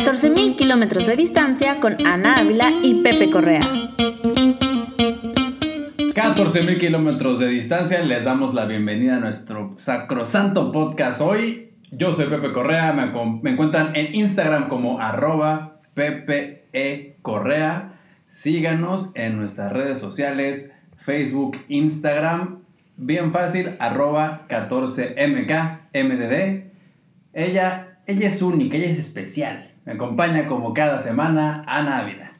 14.000 kilómetros de distancia con Ana Ávila y Pepe Correa. 14.000 kilómetros de distancia, les damos la bienvenida a nuestro sacrosanto podcast hoy. Yo soy Pepe Correa, me, encuentran en Instagram como arroba Pepe E. Correa. Síganos en nuestras redes sociales, Facebook, Instagram, bien fácil, arroba 14MKMDD. Ella, ella es única, ella es especial. Me acompaña como cada semana Ana Ávila.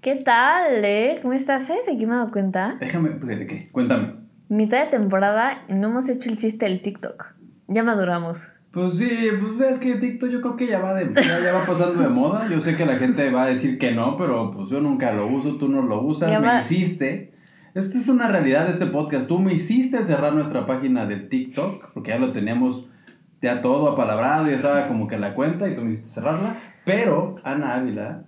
¿Qué tal, eh? ¿Cómo estás? ¿Sabes de qué me he dado cuenta? Déjame, ¿de qué? Cuéntame. Mitad de temporada y no hemos hecho el chiste del TikTok. Ya maduramos. Pues sí, pues ves que TikTok yo creo que ya va, de, ya, va pasando de moda. Yo sé que la gente va a decir que no, pero pues yo nunca lo uso, tú no lo usas, me hiciste. Esto es una realidad de este podcast. Tú me hiciste cerrar nuestra página de TikTok, porque ya lo teníamos ya todo apalabrado, ya estaba como que la cuenta y tú me hiciste cerrarla. Pero, Ana Ávila,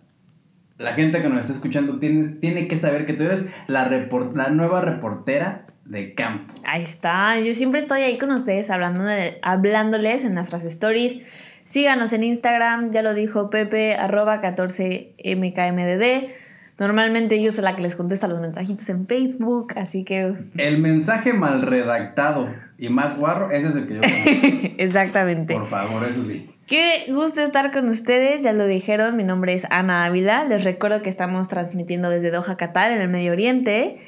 la gente que nos está escuchando tiene, tiene que saber que tú eres la, la nueva reportera de campo. Ahí está, yo siempre estoy ahí con ustedes hablando hablándoles en nuestras stories. Síganos en Instagram, ya lo dijo Pepe, arroba 14mkmdd. Normalmente yo soy la que les contesta los mensajitos en Facebook, así que... El mensaje mal redactado y más guarro, ese es el que yo... Exactamente. Por favor, eso sí. Qué gusto estar con ustedes, ya lo dijeron, mi nombre es Ana Ávila, les recuerdo que estamos transmitiendo desde Doha, Qatar, en el Medio Oriente.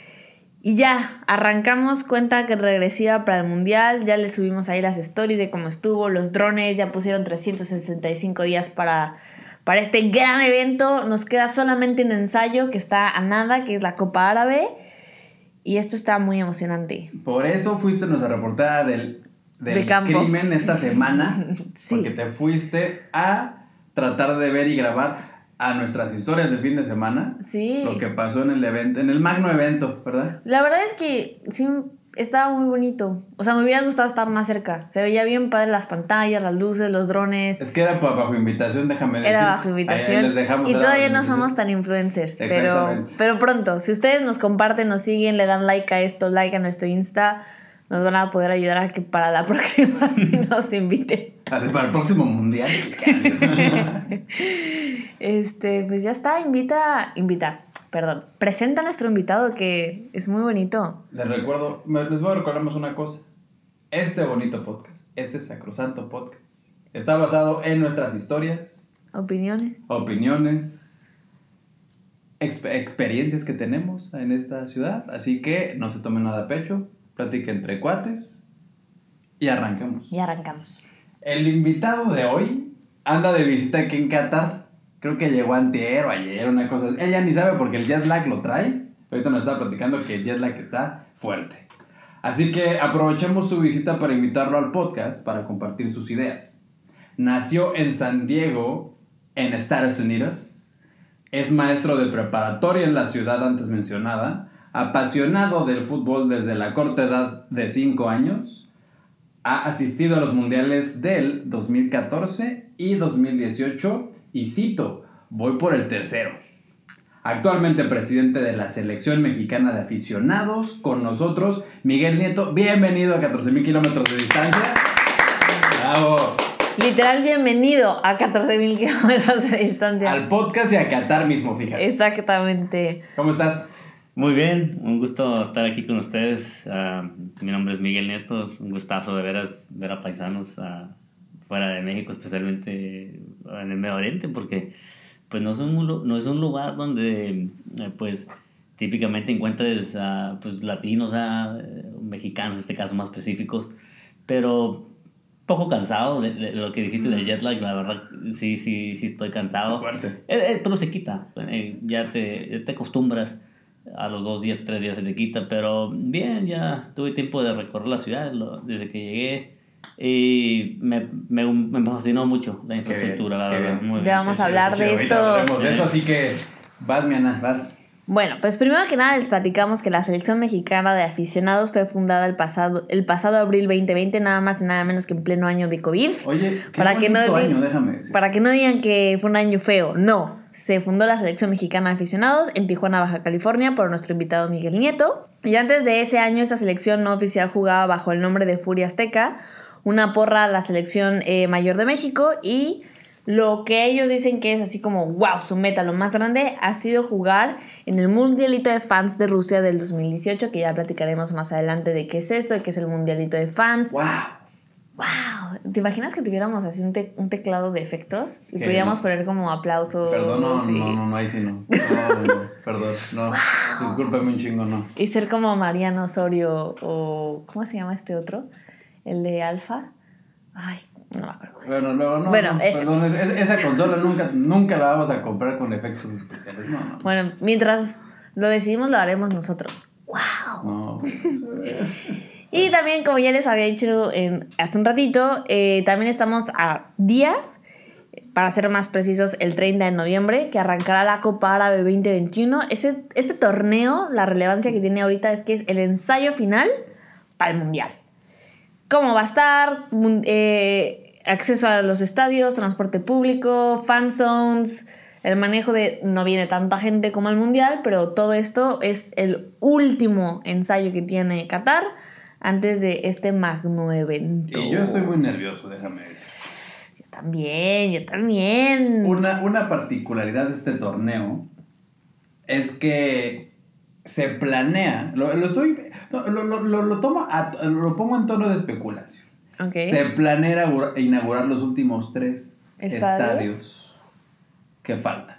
Y ya, arrancamos cuenta que regresiva para el Mundial, ya les subimos ahí las stories de cómo estuvo, los drones, ya pusieron 365 días para, para este gran evento, nos queda solamente un ensayo que está a nada, que es la Copa Árabe, y esto está muy emocionante. Por eso fuiste nuestra reportera del del crimen esta semana. Porque te fuiste a tratar de ver y grabar a nuestras historias del fin de semana. Sí. Lo que pasó en el evento, en el magno evento, ¿verdad? La verdad es que sí estaba muy bonito. O sea, me hubiera gustado estar más cerca. Se veía bien padre las pantallas, las luces, los drones. Es que era bajo invitación, déjame decir. Era bajo invitación. y todavía no somos tan influencers. Pero, pero pronto, si ustedes nos comparten, nos siguen, le dan like a esto, like a nuestro Insta nos van a poder ayudar a que para la próxima sí nos inviten. Para el próximo mundial. este, pues ya está, invita, invita. Perdón, presenta a nuestro invitado que es muy bonito. Les recuerdo, les voy a recordar más una cosa. Este bonito podcast, este sacrosanto podcast, está basado en nuestras historias, opiniones, opiniones, experiencias que tenemos en esta ciudad. Así que no se tomen nada a pecho, plática entre cuates y arrancamos. Y arrancamos. El invitado de hoy anda de visita aquí en Qatar. Creo que llegó antier o ayer, una cosa. Ella ni sabe porque el jet lag lo trae. Ahorita nos está platicando que el jet lag está fuerte. Así que aprovechemos su visita para invitarlo al podcast para compartir sus ideas. Nació en San Diego, en Estados Unidos. Es maestro de preparatoria en la ciudad antes mencionada apasionado del fútbol desde la corta edad de 5 años, ha asistido a los mundiales del 2014 y 2018 y cito, voy por el tercero. Actualmente presidente de la selección mexicana de aficionados, con nosotros Miguel Nieto. Bienvenido a 14.000 kilómetros de distancia. Bravo. Literal, bienvenido a 14.000 kilómetros de distancia. Al podcast y a Qatar mismo, fíjate. Exactamente. ¿Cómo estás? Muy bien, un gusto estar aquí con ustedes. Ah, mi nombre es Miguel Nieto, un gustazo de ver ver a paisanos uh, fuera de México, especialmente en el Medio Oriente, porque pues no es un, no es un lugar donde eh, pues típicamente encuentres pues, latinos, mexicanos en este caso más específicos, pero poco cansado de, lo que dijiste del jet lag, la verdad, sí, sí, sí estoy cansado. Es eh, eh, pero se quita, ya, te, ya te acostumbras a los dos días, tres días se le quita, pero bien, ya tuve tiempo de recorrer la ciudad desde que llegué y me, me, me fascinó mucho la infraestructura, la verdad. ya vamos a hablar de esto. de eso, así que vas, mi Ana, vas. Bueno, pues primero que nada les platicamos que la selección mexicana de aficionados fue fundada el pasado, el pasado abril 2020, nada más y nada menos que en pleno año de COVID. Oye, qué para que no año, déjame Para que no digan que fue un año feo, no se fundó la selección mexicana de aficionados en Tijuana, Baja California, por nuestro invitado Miguel Nieto. Y antes de ese año, esta selección no oficial jugaba bajo el nombre de Furia Azteca, una porra a la selección eh, mayor de México y lo que ellos dicen que es así como, wow, su meta, lo más grande, ha sido jugar en el Mundialito de Fans de Rusia del 2018, que ya platicaremos más adelante de qué es esto, de qué es el Mundialito de Fans. ¡Wow! ¡Wow! ¿Te imaginas que tuviéramos así un, te- un teclado de efectos? Y ¿Qué? pudiéramos poner como aplausos. Perdón, no, y, no, no, no, ahí sí no. No, no, perdón, no. Discúlpame un chingo, no. y ser como Mariano Osorio o. ¿Cómo se llama este otro? El de Alfa. Ay, no me acuerdo. Bueno, luego no. Bueno, no, ese. perdón, es- es- esa consola nunca, nunca la vamos a comprar con efectos especiales. No, no. Bueno, mientras lo decidimos, lo haremos nosotros. ¡Wow! No, pues, Y también, como ya les había dicho hace un ratito, eh, también estamos a días, para ser más precisos, el 30 de noviembre, que arrancará la Copa Árabe 2021. Ese, este torneo, la relevancia que tiene ahorita es que es el ensayo final para el Mundial. ¿Cómo va a estar? Eh, acceso a los estadios, transporte público, fan zones, el manejo de... No viene tanta gente como el Mundial, pero todo esto es el último ensayo que tiene Qatar antes de este magno evento. y yo estoy muy nervioso, déjame decir. Yo también, yo también. Una, una particularidad de este torneo es que se planea, lo, lo estoy, lo, lo, lo, lo tomo a- lo pongo en tono de especulación. Ok. Se planea inaugurar- inaugurar los últimos tres ¿Estadios? estadios, que faltan.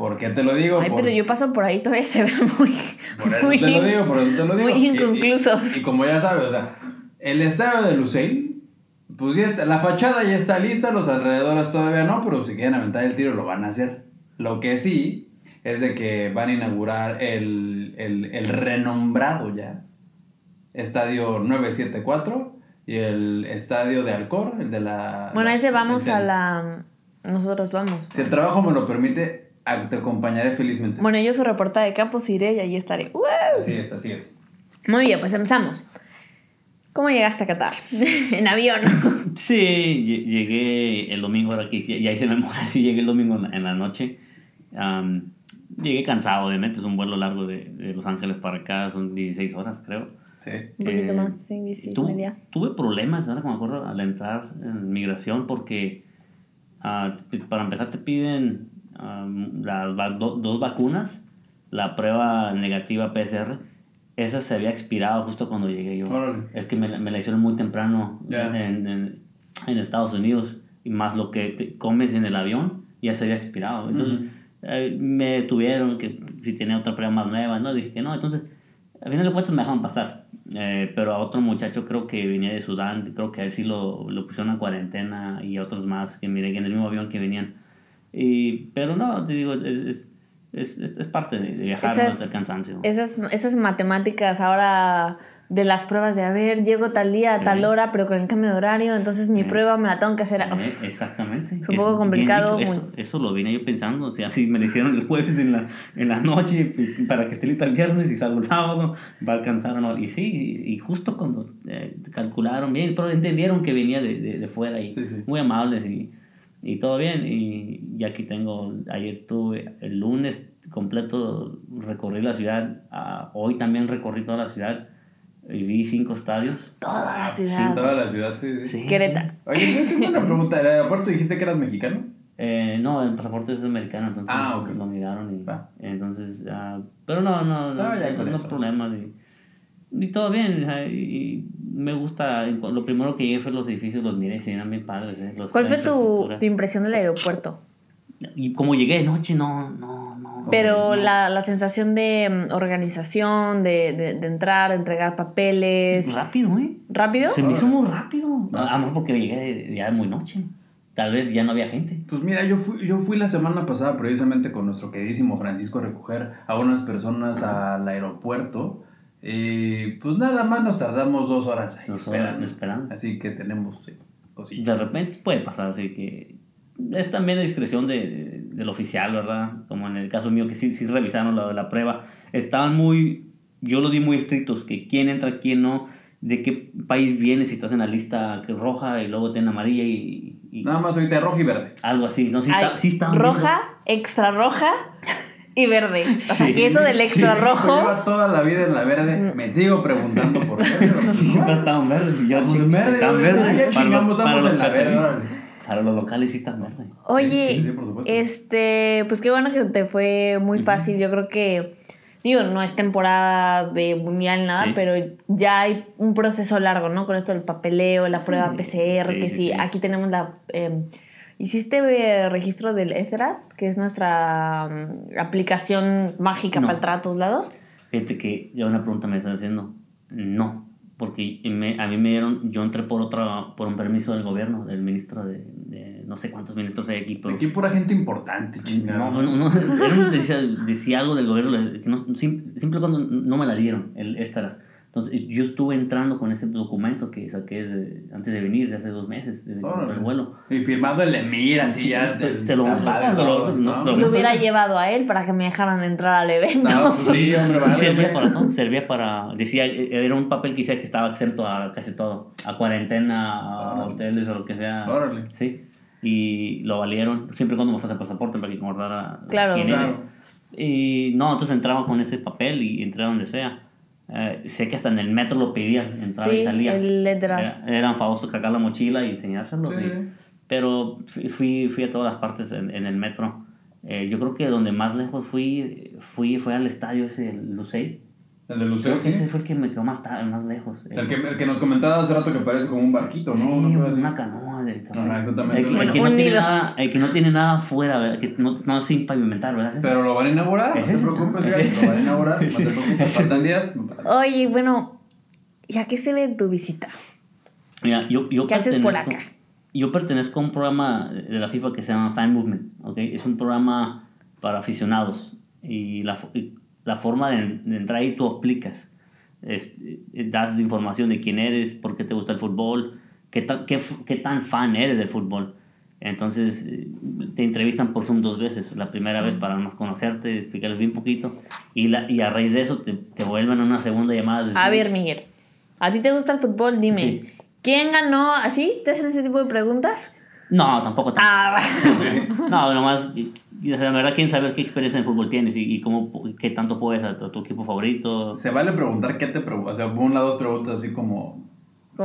¿Por qué te lo digo? Ay, Por- pero yo paso por ahí todavía se ven muy... Por eso muy te lo digo, por eso te lo digo. muy Y- y- inconclusos. Y, como ya sabes, o sea, el estadio de Luceil, pues ya está, la fachada ya está lista, los alrededores todavía no, pero si quieren aventar el tiro lo van a hacer. Lo que sí es de que van a inaugurar el, el, el renombrado ya estadio 974 y el estadio de Alcor, el de la... Bueno, la- ese vamos a la... Nosotros vamos. Si el trabajo me lo permite, te acompañaré felizmente. Bueno, yo su reporta de campus iré y ahí estaré. ¡Wow! Así es, así es. Muy bien, pues empezamos. ¿Cómo llegaste a Qatar? en avión. Sí, lle- llegué el domingo, ahora que ya hice memoria, sí llegué el domingo en la, noche. Llegué cansado, obviamente, es un vuelo largo de, de Los Ángeles para acá, son 16 horas, creo. Sí. Un poquito Eh, más, sí, 16 Tu- media. Tuve problemas, ahora que me acuerdo, al entrar en migración, porque ah, para empezar te piden am, las va- do- dos vacunas, la prueba negativa PCR, esa se había expirado justo cuando llegué yo. Órale. Es que me, la- me la hicieron muy temprano Ya. en, en- en Estados Unidos, y más lo que te comes en el avión, ya se había expirado. Entonces, Ujú. eh, me tuvieron que si tenía otra prueba más nueva, ¿no? Dije que no, entonces, al final de cuentas me dejaron pasar. Eh, pero a otro muchacho creo que venía de Sudán, creo que a él sí lo, lo pusieron a cuarentena y a otros más que miré que en el mismo avión que venían. Y, pero no, te digo, es, es, es, es- es parte de, de viajar, Esa ¿no? es- del cansancio. Esas, esas matemáticas ahora de las pruebas de, a ver, llego tal día, a tal Sí. hora, pero con el cambio de horario, entonces mi Sí. prueba me la tengo que hacer. exactamente. Es un poco complicado, bien. Eso, eso lo vine yo pensando. O sea, si me lo hicieron el jueves en la, en la noche para que esté lista el viernes y salgo el sábado, va a alcanzar o no. Y sí, y, justo cuando eh, calcularon bien, pero entendieron que venía de, de, de fuera y Sí, sí. muy amables y, y todo bien. Y, y aquí tengo, ayer tuve el lunes completo, recorrí la ciudad. ah, hoy también recorrí toda la ciudad y vi cinco estadios. Toda la Sí, ciudad. toda la ciudad, sí, sí. Sí. Querétaro. Oye, tengo una pregunta. ¿El aeropuerto dijiste que eras mexicano? Eh, no, el pasaporte es americano, entonces Ah, ok. lo miraron y Va. entonces, ah, pero no, no, no, No, ya no, problemas y, y todo bien, y, me gusta, lo primero que llegué fue los edificios, los miré y se eran bien padres. eh, los- ¿Cuál fue tu, tu impresión del aeropuerto? Y como llegué de noche, no, no, no. Pero no. la, la sensación de mm, organización, de, de, de entrar, de entregar papeles. Rápido, ¿eh? ¿Rápido? Se me hizo muy rápido. A lo mejor porque llegué de- ya de muy noche. Tal vez ya no había gente. Pues mira, yo fui, yo fui la semana pasada precisamente con nuestro queridísimo Francisco a recoger a unas personas al aeropuerto. Y pues nada más nos tardamos dos horas ahí Dos horas esperando. esperando. Así que tenemos cosillas. De repente puede pasar, así que es también la discreción de, de- del oficial, ¿verdad? Como en el caso mío, que sí, sí revisaron la, la prueba. Estaban muy, yo lo di muy estrictos, que quién entra, quién no, de qué país vienes, si estás en la lista roja y luego ten amarilla y, y Nada más ahorita rojo y verde. algo así. No, sí, Hay está, sí roja, extra roja y verde. O sea, Sí. que eso del extra Sí, rojo. Lleva toda la vida en la verde. Me sigo preguntando por qué. pero- viendo- Siempre estaban verdes. y yo, Pues en verde, ya verdes para los- chingamos, para estamos los en la verde. Para los locales sí están verdes. Oye, Sí, este, pues qué bueno que te fue muy fácil. Yo creo que, digo, no es temporada de mundial nada, Sí. pero ya hay un proceso largo, ¿no? Con esto del papeleo, la prueba Sí, PCR, sí, que sí, sí, sí. aquí tenemos la... eh, ¿Hiciste eh, registro del ETHRAS, que es nuestra mm, aplicación mágica No. para entrar a todos lados? Fíjate que ya una pregunta me están haciendo. No, porque me- a mí me dieron, yo entré por otra, por un permiso del gobierno, del ministro de, de no sé cuántos ministros hay aquí, pero Aquí pura gente importante, chingada. no, no, no, decía, decía algo del gobierno, que no, sim- simple cuando no me la dieron, el Estaras. Entonces yo estuve entrando con ese documento que saqué de- antes de venir, de hace dos meses, desde que Órale. el vuelo. Y firmado el Emir, así ya. Te- te lo- te lo- todo, no, ¿no? Lo hubiera llevado a él para que me dejaran entrar al evento. No, pues sí, hombre, vale, servía para todo, servía para, decía, era un papel que decía que estaba exento a casi todo, a cuarentena, a Órale. hoteles o lo que sea. Órale. Sí, y lo valieron, siempre cuando mostraste el pasaporte para que guardara Claro. quién Claro. eres. Y no, entonces entraba con ese papel y entré a donde sea. Eh, sé que hasta en el metro lo pedían, entraba Sí, y salía. el ETHRAS. Era, eran famosos cargar la mochila y enseñárselo. Sí. sí. Pero fui, fui, fui a todas las partes en, en el metro. Eh, yo creo que donde más lejos fui, fui fue al estadio ese, el Lucey. El de Lucero, Creo que ese fue el que me quedó más, más lejos. El que, el que nos comentaba hace rato que parece como un barquito, ¿no? Sí, una canoa de Ajá, exactamente. El, que- el Bueno, que no tiene nada, el que no tiene nada afuera, ¿verdad? Que no, no es sin pavimentar, ¿verdad? Pero lo van a inaugurar, no te preocupes, ese. lo van a inaugurar, no te preocupes, faltan días. Oye, bueno, ¿y a qué se ve tu visita? Mira, yo, yo ¿Qué haces por pertenezco- acá? Yo pertenezco a un programa de la FIFA que se llama Fan Movement, ¿ok? Es un programa para aficionados y la, y la forma de, de entrar ahí tú aplicas. Es- eh, das información de quién eres, por qué te gusta el fútbol, qué, tan- qué, qué tan fan eres del fútbol. Entonces eh, te entrevistan por Zoom dos veces. La primera vez para más conocerte, explicarles bien poquito. Y, la, y a raíz de eso te, te vuelven a una segunda llamada. A ver, Miguel, ¿a ti te gusta el fútbol? Dime, Sí. ¿quién ganó? ¿Así? ¿Te hacen ese tipo de preguntas? No, tampoco. tampoco. Ah, No, nomás, y- y, o sea, la verdad, quieren saber qué experiencia en fútbol tienes y, y cómo, qué tanto puedes a tu, a tu equipo favorito. Se vale preguntar qué te preguntas. O sea, una dos preguntas así como.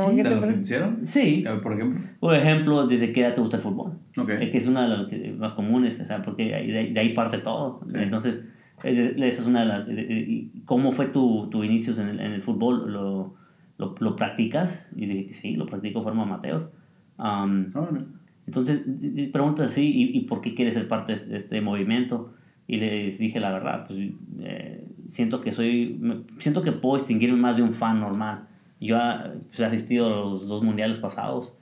¿Cómo ¿De que te lo hicieron? Sí, A ver, Por ejemplo. por ejemplo, ¿desde qué edad te gusta el fútbol? Ok. Es que es una de las que- más comunes, o sea, porque de ahí, de ahí parte todo. Sí. Entonces, eh, esa es una de las... ¿Cómo fue tu, tu inicio en el, en el fútbol? ¿Lo, lo, lo practicas? Y dije que sí, lo practico de forma amateur. Am, Ah, bueno. Entonces, preguntas así, ¿y, y por qué quieres ser parte de este movimiento? Y les dije la verdad, pues eh, siento que soy, siento que puedo distinguirme más de un fan normal. Yo pues, he asistido a los dos mundiales pasados,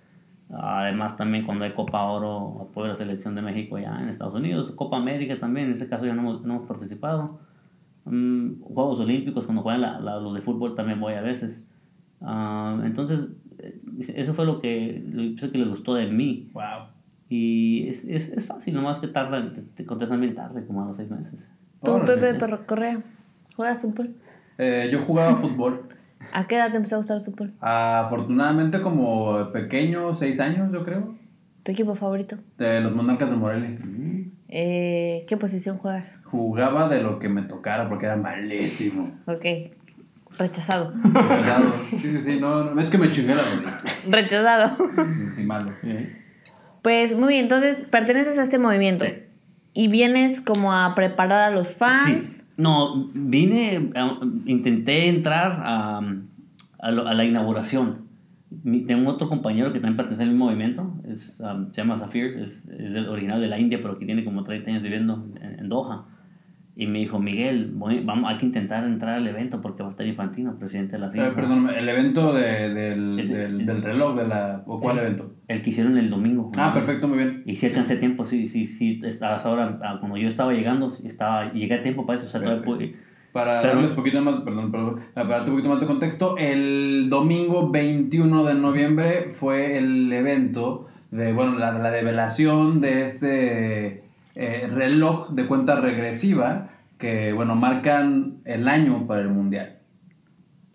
además también cuando hay Copa Oro apoyo la selección de México allá en Estados Unidos, Copa América también, en este caso ya no hemos, no hemos participado. Mm, Juegos Olímpicos, cuando juegan la- la- los de fútbol también voy a veces. Ah, entonces, eh, eso fue lo que, lo que les gustó de mí. Wow. Y es, es, es fácil, nomás que tardan, te, te contestan bien tarde, como a los seis meses. Tú. Pepe Perro Correa, ¿juegas fútbol? Eh, yo jugaba fútbol. ¿A qué edad te empezó a gustar el fútbol? Afortunadamente, como pequeño, seis años, yo creo. ¿Tu equipo favorito? De los Monarcas de Morelia. Eh, ¿Qué posición juegas? Jugaba de lo que me tocara porque era malísimo. Ok, rechazado. Pesado. Sí, sí, sí, no, no, es que me chingué la rodilla. rechazado. Sí, sí, malo. Pues muy bien, entonces perteneces a este movimiento. Sí. Y vienes como a preparar a los fans. Sí. No, vine, a- intenté entrar a, a, a la inauguración. Tengo otro compañero que también pertenece al mismo movimiento, es, um, se llama Zafir, es, original de la India, pero que tiene como 30 años viviendo en, en Doha. Y me dijo, Miguel, voy- vamos, hay que intentar entrar al evento porque va a estar Infantino, presidente de la Eh, FIFA. perdón, el evento de- del, del, del reloj de la... ¿O cuál evento? El que hicieron el domingo. Ah, perfecto, muy bien. Y si alcancé tiempo, sí, sí, sí, estabas ahora, ah, cuando yo estaba llegando, estaba, llegué a tiempo para eso, o sea, todavía pude- Para Pero- darles un poquito más, perdón, perdón, para darte un poquito más de contexto, el domingo 21 de noviembre fue el evento de, bueno, la, la develación de este eh, reloj de cuenta regresiva que, bueno, marcan el año para el Mundial.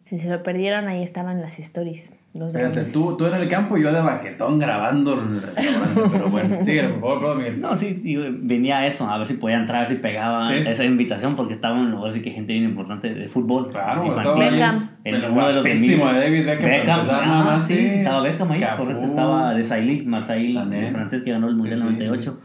Si se lo perdieron, ahí estaban las stories. Los Fíjate, tú, tú en el campo y yo de baquetón grabando el restaurante. Pero bueno, sigue, por favor, Miguel. No, sí, digo, venía a eso, a ver si podía entrar, a ver si pegaba Sí. esa invitación, porque estaba en lugar sí que gente bien importante de fútbol. Claro, estaba. Beckham. El uno de los de David Beckham, nada ah, más, sí, sí. sí, estaba Beckham ahí, Cafú. correcto, estaba de Sailly, También. el francés que ganó el Mundial Sí, sí, 98.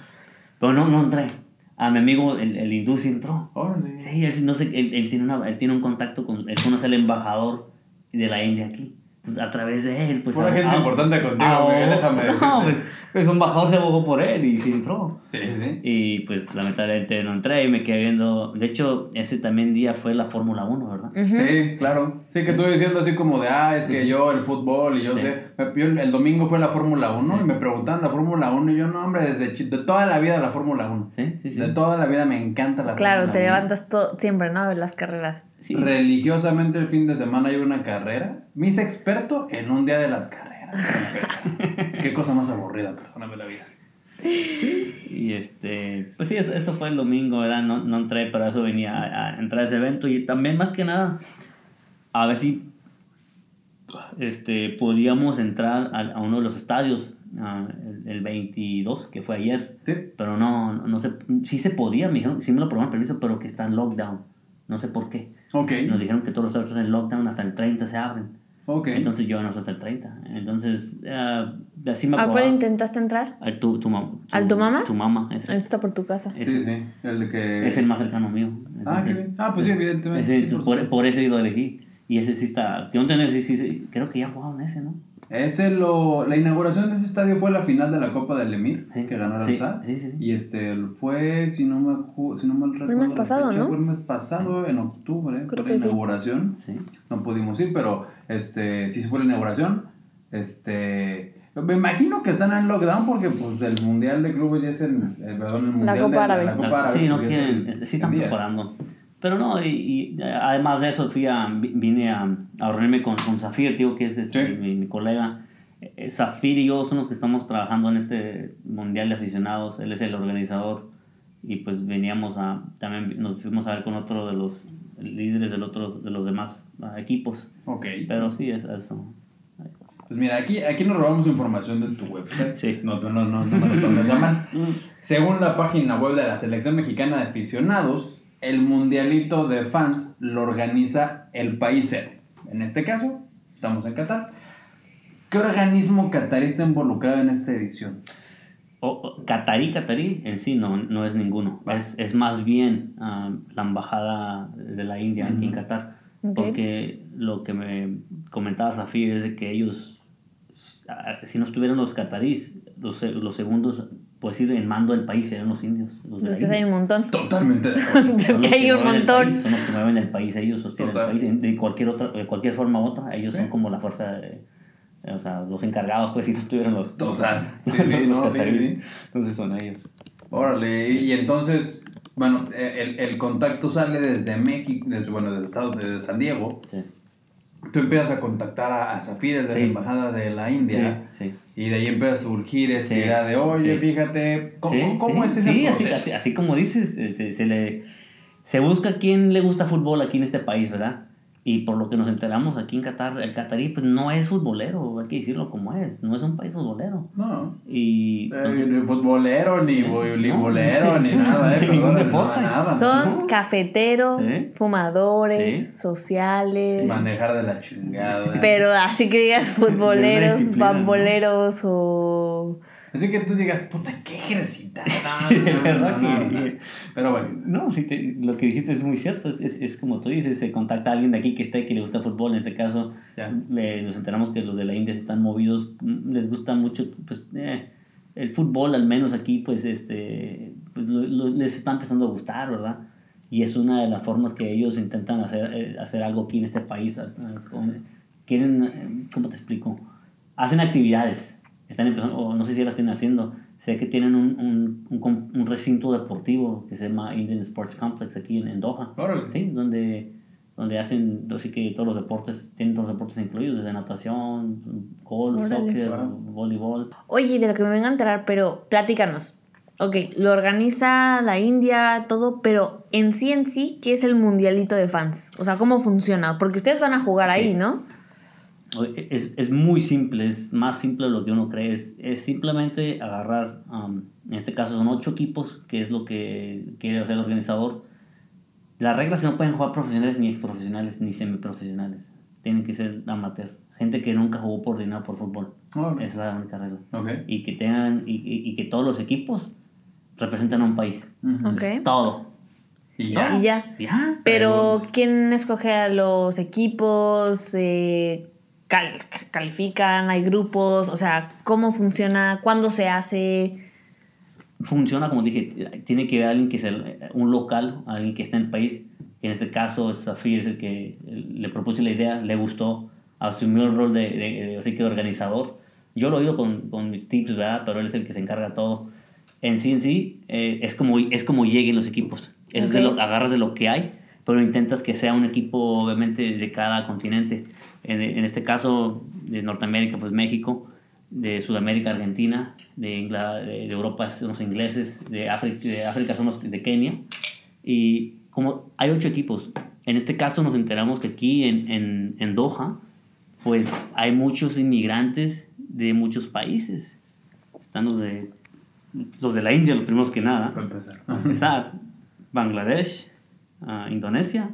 Pero no, no entré. A mi amigo, el, el hindú, sí entró. Órale. Sí, él, no sé, él, él tiene una, él tiene un contacto con, él conoce al embajador de la India aquí. Entonces, a través de él, pues... Ah, gente importante contigo, Miguel, déjame No, decirte. pues, pues un embajador se abogó por él y sí entró. Sí, sí. Y pues lamentablemente no entré y me quedé viendo. De hecho, ese también día fue la Fórmula 1, ¿verdad? Sí, claro. Sí, que tú diciendo así como de, ah, es que yo el fútbol y yo Sí. sé. me- yo el, domingo fue la Fórmula 1 y me preguntaban la Fórmula 1 y yo, no, hombre, desde chi- de toda la vida la Fórmula 1. Sí, sí, sí. De toda la vida me encanta la Claro, Fórmula te 1. levantas todo, siempre, ¿no? A ver las carreras. Sí. Religiosamente el fin de semana hay una carrera. Me hice experto en un día de las carreras. Qué cosa más aburrida, perdóname la vida. Y este, pues sí, eso, eso fue el domingo, ¿verdad? No, no entré, pero eso venía a, a entrar a ese evento y también más que nada a ver si este, podíamos entrar a, a uno de los estadios ah, el, el 22, que fue ayer. Sí. Pero no, no, no sé, sí se podía, me dijeron, sí me lo probaron permiso, pero que está en lockdown. No sé por qué. Ok. Nos dijeron que todos los están en lockdown, hasta el 30 se abren. Ok. Entonces yo no soy hasta el 30. Entonces, ah, así me ¿A cuál intentaste entrar? Al tu, tu, mam- ¿Al tu mamá? Tu mamá. Es, Él está por tu casa. es- Sí, sí. El que. es el más cercano mío. Ah, qué Entonces, bien. Ah, pues sí, evidentemente. ese- sí, por por, por ese lo elegí. Y ese sí está. Tengo entendido, sí, sí, sí, creo que ya jugaron ese, ¿no? Ese lo, la inauguración de ese estadio fue la final de la Copa del Emir, Sí. que ganó el Sí, Al-Sadd. sí, sí, sí. Y este fue, si no me, si no mal recuerdo. el mes la pasado, fecha, ¿no? Fue el mes pasado, en octubre, Creo fue la que sí. inauguración. Sí. No pudimos ir, pero este, sí fue la inauguración. Este, me imagino que están en lockdown porque pues el Mundial de Clubes ya es el, el- perdón, el Mundial Copa de Árabe. la Copa Árabe. sí, no pues, quieren, el- sí están preparando. Pero no, y, y, eh, además de eso fui a, vi- vine a, a reunirme con, con Zafir, tío, que es este, Sí. mi, mi colega. Eh, Zafir y yo somos los que estamos trabajando en este Mundial de Aficionados, él es el organizador y pues veníamos a, también nos fuimos a ver con otro de los líderes del otro, de los demás ah, equipos. Ok. Pero sí, es eso. Pues mira, aquí, aquí nos robamos información de tu website. Sí. No, no, no, no, no me lo tomes a mal. Según la página web de la Selección Mexicana de Aficionados, el Mundialito de Fans lo organiza el país sede. En este caso, estamos en Qatar. ¿Qué organismo catarí está involucrado en esta edición? O, o- Catarí, Catarí en sí no, no es ninguno. Es, es más bien ah, la embajada de la India aquí en. Qatar. Ok. Porque lo que me comentaba Zafir es de que ellos, ah, si no estuvieran los catarís, los, los segundos, pues ir en mando del país serían los indios. Los de Es que hay un montón. Totalmente. Es que hay un montón. país, son los que mueven el país, ellos sostienen Total. el país. De, cualquier, otra, de cualquier forma u otra, ellos Sí. son como la fuerza, de- o sea, los encargados, pues si no estuvieran los, Total. los, Sí, sí, los no, sí. Entonces son ellos. Órale, y entonces, bueno, eh, el, el contacto sale desde México, desde, bueno, desde Estados desde San Diego. Sí. Tú empiezas a contactar a, a Zafir, el de Sí. la Embajada de la India. Sí, sí. Y de ahí empieza a surgir esta Sí, idea de, oye, sí. fíjate, ¿cómo, Sí, cómo es ese sí, así, proceso? así, así como dices, se, se le, se busca quién le gusta fútbol aquí en este país, ¿verdad? Y por lo que nos enteramos aquí en Qatar, el catarí pues no es futbolero, hay que decirlo como es, no es un país futbolero. No, Y eh, entonces, ni futbolero, ni No, voleibolero, no. ni nada, eh, perdón. Son ¿no? cafeteros, Sí. fumadores, Sí. sociales. Manejar de la chingada. Pero así que digas futboleros, bamboleros o... Así que tú digas, puta, qué ejercitar. No, no, no, verdad que-. Pero bueno, no, sí te- lo que dijiste es muy cierto, es, es, es como tú dices, se contacta a alguien de aquí que esté, que le gusta fútbol, en este caso. Eh, nos enteramos que los de la India están movidos, les gusta mucho, pues, eh, el fútbol al menos aquí, pues, este, pues, lo- lo- les está empezando a gustar, ¿verdad? Y es una de las formas que ellos intentan hacer, eh, hacer algo aquí en este país. ah, con- quieren, eh, ¿cómo te explico? Hacen actividades, están empezando, o no sé si las están haciendo, sé que tienen un, un, un un recinto deportivo que se llama Indian Sports Complex aquí en, en Doha. Órale. Sí, donde, donde hacen, así que todos los deportes, tienen todos los deportes incluidos, desde natación, golf, Órale. soccer, Wow. voleibol. Oye, de lo que me venga a enterar, pero platícanos. Ok, lo organiza la India, todo, pero en sí en sí, ¿qué es el mundialito de fans? O sea, ¿cómo funciona? Porque ustedes van a jugar ahí, Sí. ¿no? Es, es, muy simple, es más simple de lo que uno cree. Es, es simplemente agarrar, um, en este caso son ocho equipos, que es lo que quiere hacer el organizador. Las reglas no pueden jugar profesionales ni exprofesionales ni semiprofesionales. Tienen que ser amateur. Gente que nunca jugó por dinero por fútbol. Esa es la única regla. Okay. Y que tengan, y, y, que todos los equipos representan a un país. Okay. todo. Y ya. Y ya. Ya. Pero, ¿quién escoge a los equipos? Eh, ¿Califican? ¿Hay grupos? O sea, ¿cómo funciona? ¿Cuándo se hace? Funciona, como dije, tiene que haber alguien que sea un local, alguien que esté en el país. En este caso, Zafir es el que le propuso la idea, le gustó, asumió el rol de, de, así que organizador. Yo lo he oído con, con, mis tips, ¿verdad? Pero él es el que se encarga de todo. En sí, en sí, eh, es, como, es como lleguen los equipos. Es Okay. de lo, agarras de lo que hay, pero intentas que sea un equipo, obviamente, de cada continente. En, en este caso, de Norteamérica, pues México, de Sudamérica, Argentina, de, Ingla- de, de Europa son los ingleses, de África, de África son los de Kenia. Y como hay ocho equipos, en este caso nos enteramos que aquí en, en, en Doha, pues hay muchos inmigrantes de muchos países. Están los de, los de la India, los primeros que nada. Para empezar. Para empezar, Bangladesh, ah, Indonesia,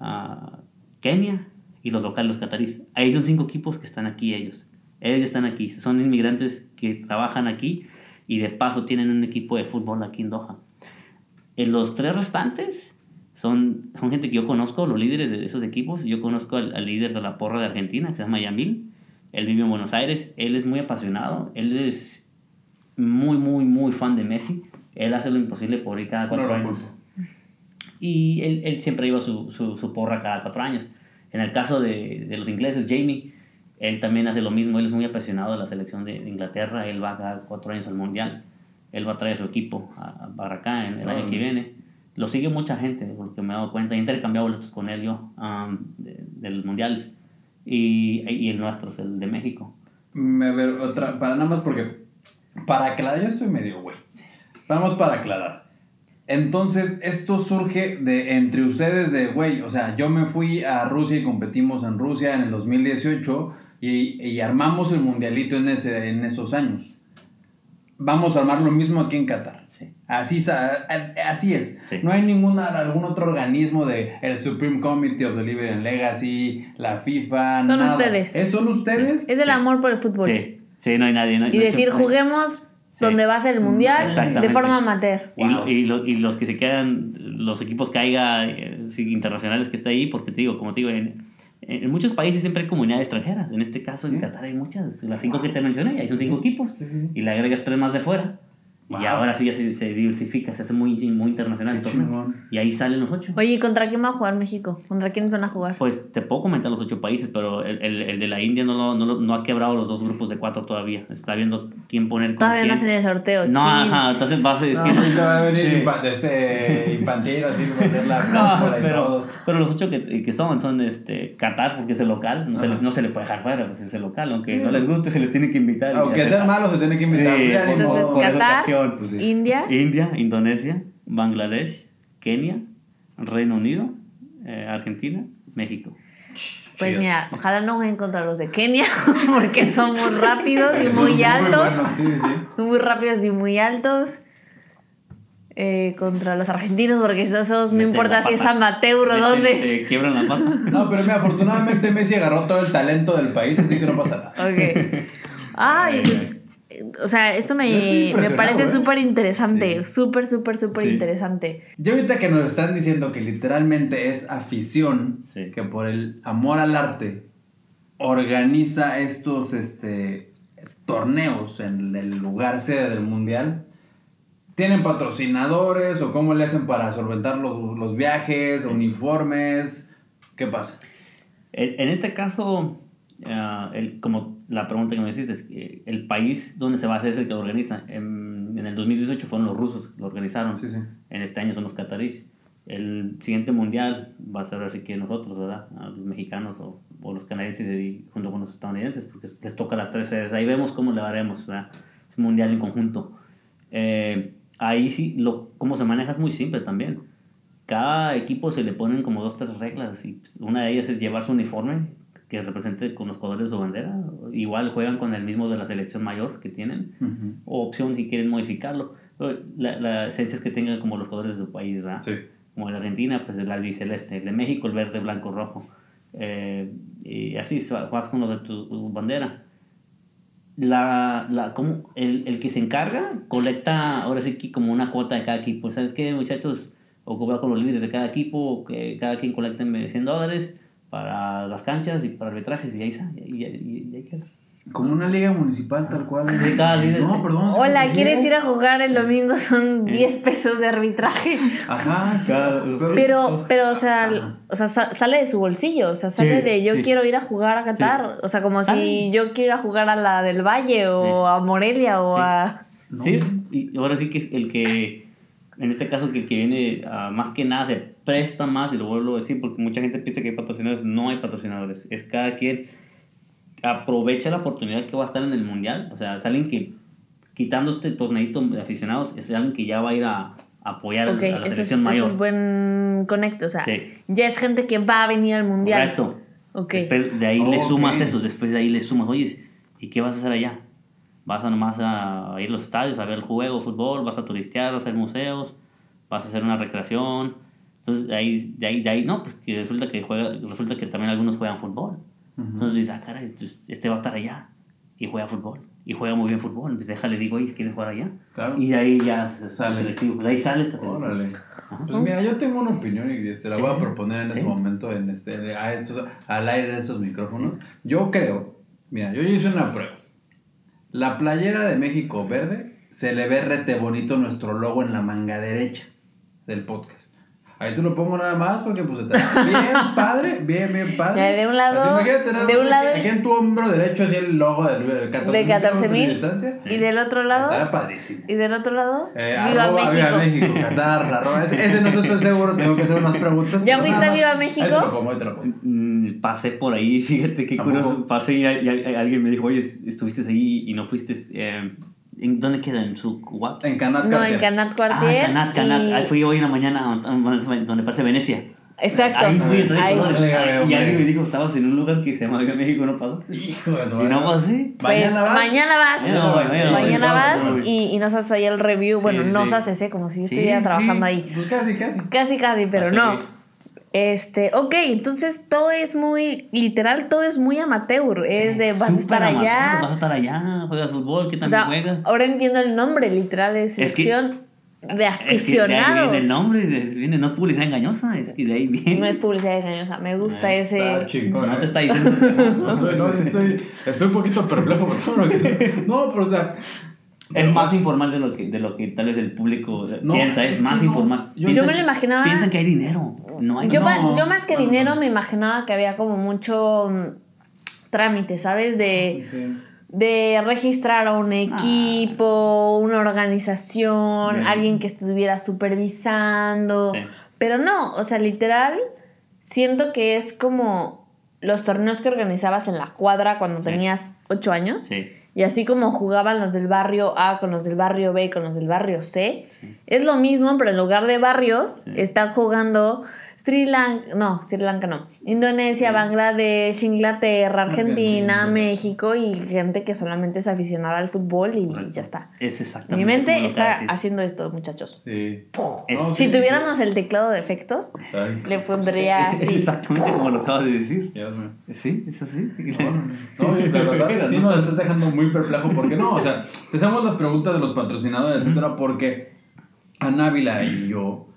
ah, Kenia y los locales, los catarís. Ahí son cinco equipos que están aquí ellos. Ellos están aquí. Son inmigrantes que trabajan aquí y de paso tienen un equipo de fútbol aquí en Doha. En los tres restantes son, son gente que yo conozco, los líderes de esos equipos. Yo conozco al, al líder de la porra de Argentina, que se llama Yamil. Él vive en Buenos Aires. Él es muy apasionado. Él es muy, muy, muy fan de Messi. Él hace lo imposible por ir cada cuatro No años. Y él, él siempre iba su, su, su porra cada cuatro años. En el caso de, de los ingleses, Jamie, él también hace lo mismo. Él es muy apasionado de la selección de, de Inglaterra. Él va cada cuatro años al Mundial. Él va a traer su equipo a, a- para acá en el año que viene. Lo sigue mucha gente, porque me he dado cuenta. He intercambiado boletos con él yo um, de, de los mundiales. Y, y el nuestro es el de México. Mm, A ver, otra, para nada más porque, para aclarar, yo estoy medio güey. Vamos para aclarar. Entonces, esto surge de entre ustedes de, güey, o sea, yo me fui a Rusia y competimos en Rusia en el 2018 y, y armamos el mundialito en, ese, en esos años. Vamos a armar lo mismo aquí en Qatar. Sí. Así, así es. Sí. No hay ninguna, algún otro organismo de el Supreme Committee of the and Legacy, la FIFA, Son nada. ustedes. ¿Es son ustedes? Es el Sí. amor por el fútbol. Sí, sí, no hay nadie. no hay- Y decir, juguemos Sí. donde va a ser el mundial de forma amateur. Y, lo- y, lo- y los que se quedan, los equipos que haya eh, internacionales que está ahí, porque te digo, como te digo, en, en muchos países siempre hay comunidades extranjeras. En este caso, Sí. en Qatar hay muchas, las cinco que te mencioné, ahí son cinco equipos. Sí, sí. Y le agregas tres más de fuera. Wow. Y ahora sí ya se, se diversifica, se hace muy, muy internacional el Qué torneo. chingón. Y ahí salen los ocho. Oye, ¿y contra quién va a jugar México? ¿Contra quiénes van a jugar? Pues te puedo comentar los ocho países, pero el, el, el de la India no, lo- no, lo- no ha quebrado los dos grupos de cuatro todavía. Está viendo quién poner con Todavía no hacen el sorteo. No, chin. ajá, entonces va a ser... es que No, va a venir Sí. este infantero, así a hacer la No, y pero, todo. pero los ocho que, que son, son este, Qatar, porque es el local, no se, le, no se le puede dejar fuera, pues es el local, aunque Sí. no les guste, se les tiene que invitar. Aunque sean malos, se tiene que Sí, invitar. Por- Entonces, Qatar, educación. Pues sí. India. India, Indonesia, Bangladesh, Kenia, Reino Unido, eh, Argentina, México. Pues mira, ojalá no jueguen contra los de Kenia, porque son muy rápidos y muy Muy altos. bueno, sí, sí. Muy rápidos y muy altos. Eh, contra los argentinos, porque esos no importa si es amateur o dónde es. quiebran la pata. No, pero mira, afortunadamente Messi agarró todo el talento del país, así que no pasa nada. Ok. Ay, pues, eh, o sea, esto me, me parece ¿eh? súper interesante, Sí. súper, súper, súper Sí. interesante. Yo ahorita que nos están diciendo que literalmente es afición, Sí. que por el amor al arte organiza estos este, torneos en el lugar sede del mundial, ¿tienen patrocinadores o cómo le hacen para solventar los, los viajes, uniformes? ¿Qué pasa? En, en este caso, ah, el- como la pregunta que me hiciste, es que el país donde se va a hacer es el que lo organiza. En, en el 2018 fueron los rusos que lo organizaron. Sí, sí. En este año son los catarís. El siguiente mundial va a ser así que nosotros, ¿verdad? A los mexicanos o, o los canadienses junto con los estadounidenses, porque les toca las tres sedes. Ahí vemos cómo le haremos, ¿verdad? Es un mundial en conjunto. Eh, ahí sí, lo, cómo se maneja es muy simple también. Cada equipo se le ponen como dos, tres reglas. Y una de ellas es llevar su uniforme que represente con los colores de su bandera. Igual juegan con el mismo de la selección mayor que tienen. Ujú. O opción si quieren modificarlo. La, la esencia es que tengan como los colores de su país, ¿verdad? Sí. Como en Argentina, pues el albiceleste. El de México, el verde, blanco, rojo. Eh, y así vas con lo de tu, tu bandera. La, la, como el, el que se encarga colecta ahora sí que como una cuota de cada equipo. ¿Sabes qué, muchachos? O cobrar con los líderes de cada equipo, que cada quien colecten 100 dólares para las canchas y para arbitrajes y ahí, está, y, y- y ahí queda. Como una liga municipal tal cual. De cada líder, No, sí. perdón. Hola, sí. ¿quieres ir a jugar el domingo? Son Eh. 10 pesos de arbitraje. Ajá, sí. Claro. Pero, pero, o sea, o sea, sa- sale de su bolsillo, o sea, sale Sí, de yo sí. quiero ir a jugar a Qatar, o sea, como si yo quiero ir a jugar a la del Valle o a Morelia o Sí. a... Sí, y ahora sí que es el que, en este caso, que el que viene ah, más que nada se presta más, y lo vuelvo a decir, porque mucha gente piensa que hay patrocinadores, no hay patrocinadores, es cada quien aprovecha la oportunidad que va a estar en el mundial, o sea, es alguien que, quitando este torneito de aficionados, es alguien que ya va a ir a, apoyar Ok, a la eso es, selección eso mayor. es buen conecto, o sea, Sí. ya es gente que va a venir al mundial. Correcto. Ok. Después de ahí le sumas eso, después de ahí le sumas, oye, ¿y qué vas a hacer allá? ¿Vas a nomás a ir a los estadios a ver el juego, fútbol? ¿Vas a turistear, a hacer museos? ¿Vas a hacer una recreación? Entonces, de ahí, de ahí, de ahí no, pues que resulta que, juega, resulta que también algunos juegan fútbol. Entonces dices, ah, caray, pues, este va a estar allá y juega fútbol. Y juega muy bien fútbol. Pues déjale, digo, oye, ¿quieres jugar allá? Claro. Y de ahí ya se Sale. Selectivo. De ahí sale esta. Órale. Pues mira, yo tengo una opinión y este, la voy a proponer en Sí. ese momento en este, a estos, al aire de esos micrófonos. Yo creo, mira, yo hice una prueba. La playera de México verde se le ve rete bonito nuestro logo en la manga derecha del podcast. Ahí te lo pongo nada más porque pues está bien padre, bien, bien padre. Ya, de un lado- Así, de un lado- Aquí en tu hombro derecho así el logo del, del 14 De 14 mil. Y del otro lado, Está padrísimo. y del otro lado, Eh, Viva arroba México. Viva México, Qatar, arroba. Ese, ese no estoy seguro, tengo que hacer unas preguntas. ¿Ya fuiste a. Viva Ahí México? te lo pongo, ahí te lo pongo. Mm, Pasé por ahí, fíjate qué ¿A curioso. Pasé y, y- y alguien me dijo, oye, estuviste ahí y no fuiste. eh, ¿En dónde queda? ¿En su what? En Canat no, en Cartier. Canat Ah, Quartier. Canat, Canat. y- Ahí fui hoy en la mañana, donde parece Venecia. Exacto. Ahí fui, en Ahí. Y alguien me dijo, estabas en un lugar que se llama México, no pasó. Hijo de su Y no pasé. Pues Mañana vas. mañana vas. Mañana vas y, y nos haces ahí el review. Bueno, Sí, nos sí. haces, ¿eh? Como si yo Sí, estuviera sí. trabajando ahí. Pues casi, casi. Casi, casi, pero Así no. que- Este, ok, entonces todo es muy, literal, todo es muy amateur. Es de vas a estar amateur, allá. Vas a estar allá, juegas fútbol, ¿qué O tal sea, juegas? ahora entiendo el nombre, literal, es Es que- selección de Es que de ahí aficionados. viene el nombre, viene, no es publicidad engañosa, es que de ahí viene. No es publicidad engañosa, me gusta Ahí ese. Está chingón. No ¿eh? te está diciendo. No, soy- no, estoy, estoy un poquito perplejo por todo lo que sé. No, pero o sea. Es más informal de lo que, de lo que tal vez el público No, piensa, es, más no. informal. Yo- Yo me lo imaginaba- Piensan que hay dinero. No hay Yo, No, yo más que no, dinero me imaginaba que había como mucho mm, trámite, ¿sabes? De, Sí. de registrar a un equipo, una organización, Bien. alguien que estuviera supervisando. Sí. Pero no, o sea, literal, siento que es como los torneos que organizabas en la cuadra cuando Sí. tenías ocho años. Sí. Y así como jugaban los del barrio A con los del barrio B con los del barrio C, es lo mismo, pero en lugar de barrios, están jugando Sri Lanka, no, Sri Lanka no, Indonesia, Sí. Bangladesh, Inglaterra, Argentina, Argentina. México y gente que solamente es aficionada al fútbol y ya está. Es exactamente. Mi mente está haciendo esto, muchachos. Sí. No, Si sí, tuviéramos el teclado de efectos. Ay, le pondría Es así. exactamente como lo acabas de decir. Sí, es así. No, no, la verdad, sí nos estás dejando muy perplejo porque no, o sea, te hacemos las preguntas de los patrocinadores, etcétera, porque Anábila y yo,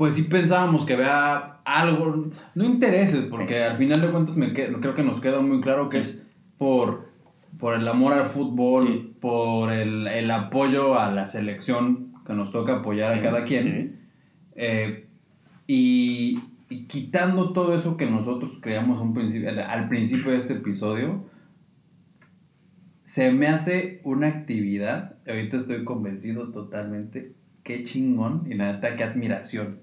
pues sí pensábamos que había algo, no intereses, porque al final de cuentas me creo que nos queda muy claro que es por, por el amor al fútbol, Sí. por el, el apoyo a la selección que nos toca apoyar a cada quien. Eh, y, y quitando todo eso que nosotros creamos un principio, al- al principio de este episodio, se me hace una actividad, ahorita estoy convencido totalmente, qué chingón y la neta qué admiración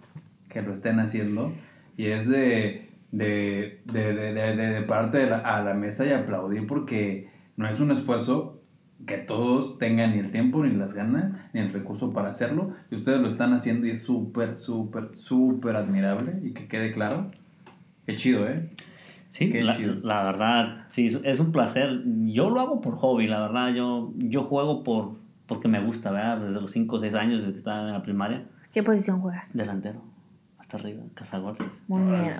que lo estén haciendo y es de, de, de, de, de, de- de parte de la- a la mesa y aplaudir porque no es un esfuerzo que todos tengan ni el tiempo, ni las ganas, ni el recurso para hacerlo. Y ustedes lo están haciendo y es súper, súper, súper admirable. Y que quede claro. Qué chido, ¿eh? Sí, Qué la, chido. la verdad, sí, es- es un placer. Yo lo hago por hobby, la verdad. Yo, yo juego por, porque me gusta, ¿verdad? Desde los 5 o 6 años, desde que estaba en la primaria, ¿Qué posición juegas? delantero, hasta arriba, cazagoles. Muy bien.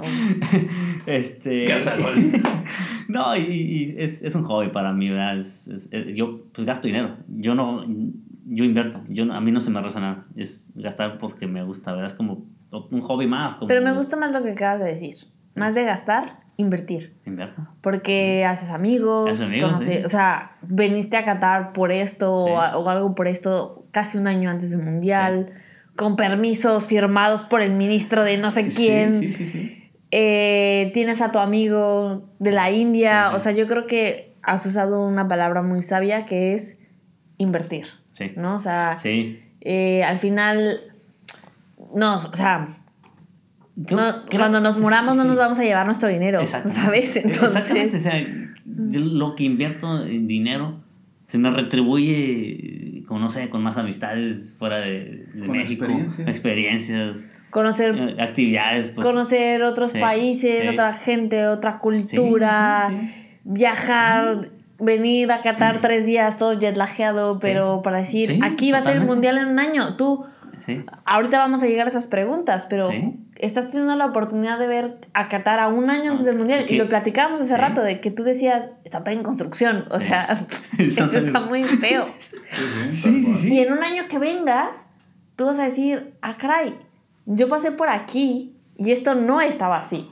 Este... Cazagoles. no, y, y es, es un hobby para mí, ¿verdad? Es- es- es- yo pues gasto dinero. Yo no, yo invierto. Yo, no- a mí no se me reza nada. Es gastar porque me gusta, ¿verdad? Es como un hobby más. Como Pero me gusta más lo que acabas de decir. Más de gastar, invertir. Invierto. Porque haces amigos, Haces amigos, conoces- sí. o sea, veniste a Qatar por esto Sí. o algo por esto casi un año antes del Mundial, con permisos firmados por el ministro de no sé quién. Sí, sí, sí. sí. Eh, tienes a tu amigo de la India, o sea, yo creo que has usado una palabra muy sabia que es invertir, Sí. ¿no? O sea, eh, al final, no, o sea, no- cuando nos muramos no nos vamos a llevar nuestro dinero, Exactamente. ¿sabes? Exactamente, Entonces, o sea, lo que invierto en dinero se me retribuye con, no sé, con más amistades fuera de, de Con México, experiencia. experiencias, conocer, eh, actividades. pues. conocer otros Sí, países, sí. otra gente, otra cultura, sí, sí. viajar, venir a Qatar tres días todo jetlajeado, pero para decir, Sí, aquí va a ser el mundial en un año. Tú, Sí. ahorita vamos a llegar a esas preguntas, pero Sí. estás teniendo la oportunidad de ver a Qatar a un año antes del mundial. ¿qué? Y lo platicábamos hace Sí. rato, de que tú decías, está todo en construcción. O Sí. sea, esto está muy feo. Y en un año que vengas, tú vas a decir, ah, caray, yo pasé por aquí y esto no estaba así.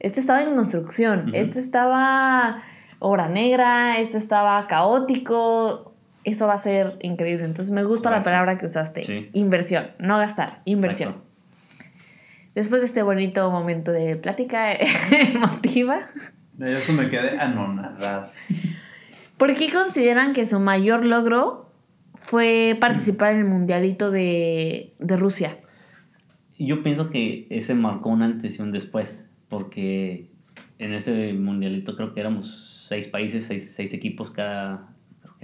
Esto estaba en construcción, esto estaba obra negra, esto estaba caótico. Eso va a ser increíble. Entonces me gusta la palabra que usaste. Sí. Inversión, no gastar, inversión. Exacto. Después de este bonito momento de plática emotiva, Yo esto me quedé anonadado. ¿por qué consideran que su mayor logro fue participar en el mundialito de, de Rusia? Yo pienso que ese marcó un antes y un después, porque en ese mundialito creo que éramos seis países, seis, seis equipos cada,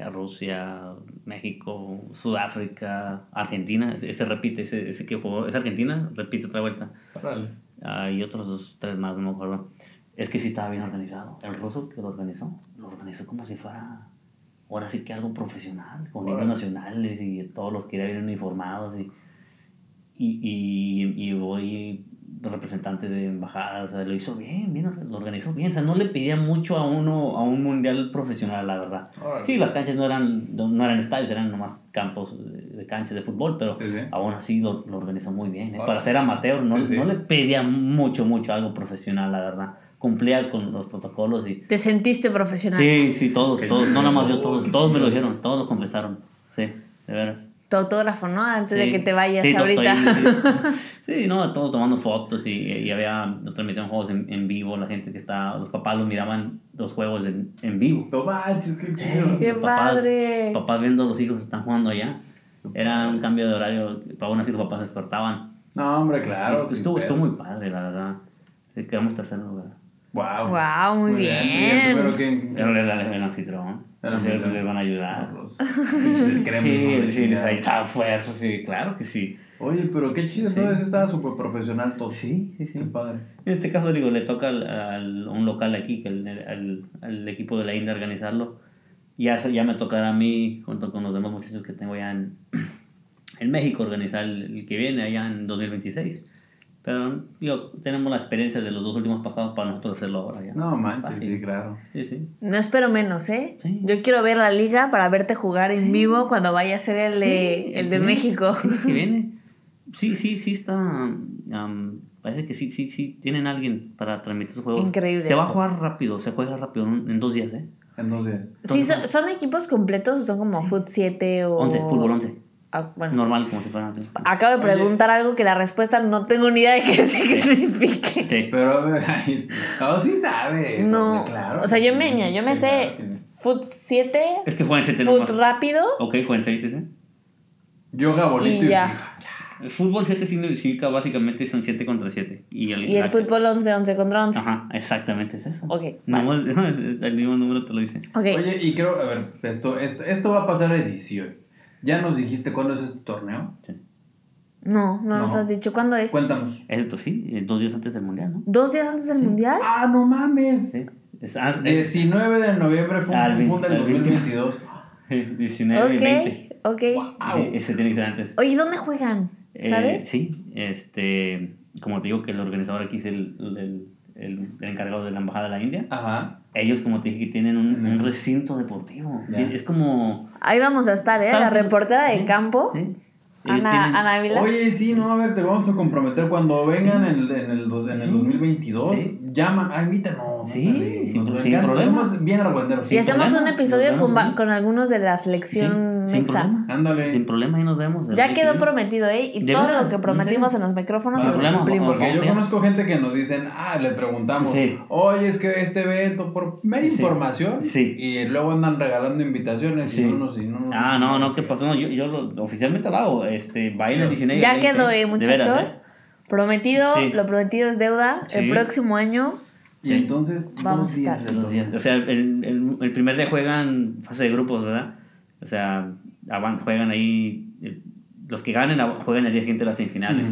Rusia, México, Sudáfrica, Argentina, ese, repite, ese, ese que jugó, es Argentina, repite otra vuelta. Ah, y otros dos, tres más, no me acuerdo. Es que sí estaba bien organizado. El ruso que lo organizó, lo organizó como si fuera, ahora sí que algo profesional, con himnos nacionales y todos los que iban uniformados y, y, y, y voy representante de embajadas, o sea, lo hizo bien, bien, lo organizó bien, o sea, no le pedía mucho a uno, a un mundial profesional, la verdad. Sí, las canchas no eran, no, eran estadios, eran nomás campos de, de canchas de fútbol, pero Sí, sí. aún así lo, lo organizó muy bien. ¿eh? Para ser amateur, no, Sí, sí. no le pedía mucho, mucho algo profesional, la verdad. Cumplía con los protocolos y... ¿Te sentiste profesional? Sí, sí, todos, todos, no nada más yo, todos, todos me lo dijeron, todos lo confesaron. Sí, de veras. Tu autógrafo, ¿no? Antes de Sí. que te vayas Sí, ahorita. estoy- sí, sí, no, todos tomando fotos y, y había, nos transmitían juegos en, en vivo, la gente que está, los papás los miraban los juegos en, en vivo. No manches, qué chido. ¡Qué Los papás- padre! Papás viendo a los hijos que están jugando allá. Era un cambio de horario, para aún así los papás se despertaban. No, hombre, claro. Sí, estuvo, estuvo muy padre, la verdad. Sí, quedamos tercero lugar. Wow. Guau, muy ¿Y bien. el primero quién? Era el, el, el anfitrión. El anfitrión. les van a ayudar. Sí, sí, Chingada. ahí estaba fuerza, sí, claro que sí. Oye, pero qué chido, Sí. entonces estaba súper profesional todo. Sí, sí, sí. Qué padre. En este caso, digo, le toca al, al- a un local aquí, que el, al, al equipo de la India organizarlo. Ya, ya me tocará a mí, junto con los demás muchachos que tengo ya en, en México, organizar el, el que viene allá en 2026. Pero, digo, tenemos la experiencia de los dos últimos pasados para nosotros hacerlo ahora ya. No manches, sí, claro. Sí, sí. No espero menos, ¿eh? Sí. Yo quiero ver la liga para verte jugar en vivo cuando vaya a ser el de, Sí, el de sí, México. Sí, que viene. Sí, sí, sí está. am, parece que sí, sí, sí. Tienen alguien para transmitir sus juegos. Increíble. Se va a jugar rápido, se juega rápido en, en dos días, ¿eh? En dos días. Sí, son, son equipos completos o son como Foot 7 o... 11, fútbol 11. Ah, bueno. Normal, como si fuera. Acabo de Oye. preguntar algo que la respuesta no tengo ni idea de qué signifique. Sí. Pero, ay, no, sí sabes. No, hombre, claro. o sea, yo me, yo me sí, sé claro que sí. Foot 7, Es que juegan 7 Foot nomás. rápido Ok, juegan 6, ¿sí? Yoga bonito y ya. El fútbol 7 significa básicamente son 7 contra 7. Y el, Y el la- fútbol 11, 11 contra 11. Ajá, exactamente es eso. Ok, No, el mismo número te lo dice. Ok, Oye, y creo, a ver, esto, esto, esto va a pasar a edición. Ya nos dijiste cuándo es este torneo. Sí. No, no, nos No. has dicho. ¿Cuándo es? Cuéntanos. Esto sí, eh, dos días antes del mundial, ¿no? ¿Dos días antes del mundial? Ah, no mames. Sí. Es, ah, es- 19 de noviembre fue Ah, el un fue del 20. 2022. 19 y 20. Ok, ok. Wow. Ese tiene que ser antes. Oye, ¿dónde juegan? Eh, ¿Sabes? sí, este, como te digo que el organizador aquí es el, el, el- el encargado de la Embajada de la India. Ajá. Ellos, como te dije, tienen un, recinto deportivo. Es como... Ahí vamos a estar, ¿eh? La reportera de campo, Ana, tienen- Ana. Oye, sí, no, a ver, te vamos a comprometer cuando vengan en el, en el, dos- en el Sí. 2022. Sí. Llaman, ah, invítanos. Sí, ándale, sin- nos sin encanta, problema. Somos bien argüenderos. y sin hacemos problema, un episodio con, vemos, con algunos de la selección Sí, sin mexa. problema. Sin problema, ahí nos vemos. Ya quedó 22. prometido, ¿eh? Y ¿De todo lo que ¿En prometimos en los micrófonos Sin se los cumplimos. Porque yo conozco gente que nos dicen, ah, le preguntamos, Sí. oye, es que este evento, por mera Sí. información, Sí. y luego andan regalando invitaciones Sí. y no nos... Y no nos Ah, no, no, ¿qué pasó? No, yo, yo lo, oficialmente lo hago. Este, vayan el Sí. 19 y Ya 20, quedó, ¿eh, de muchachos? Prometido, Sí. lo prometido es deuda. El próximo año Y entonces, Vamos dos a estar. días. O sea, el, el, el primer día juegan fase de grupos, ¿verdad? O sea, juegan ahí. eh, Los que ganen juegan el día siguiente las semifinales.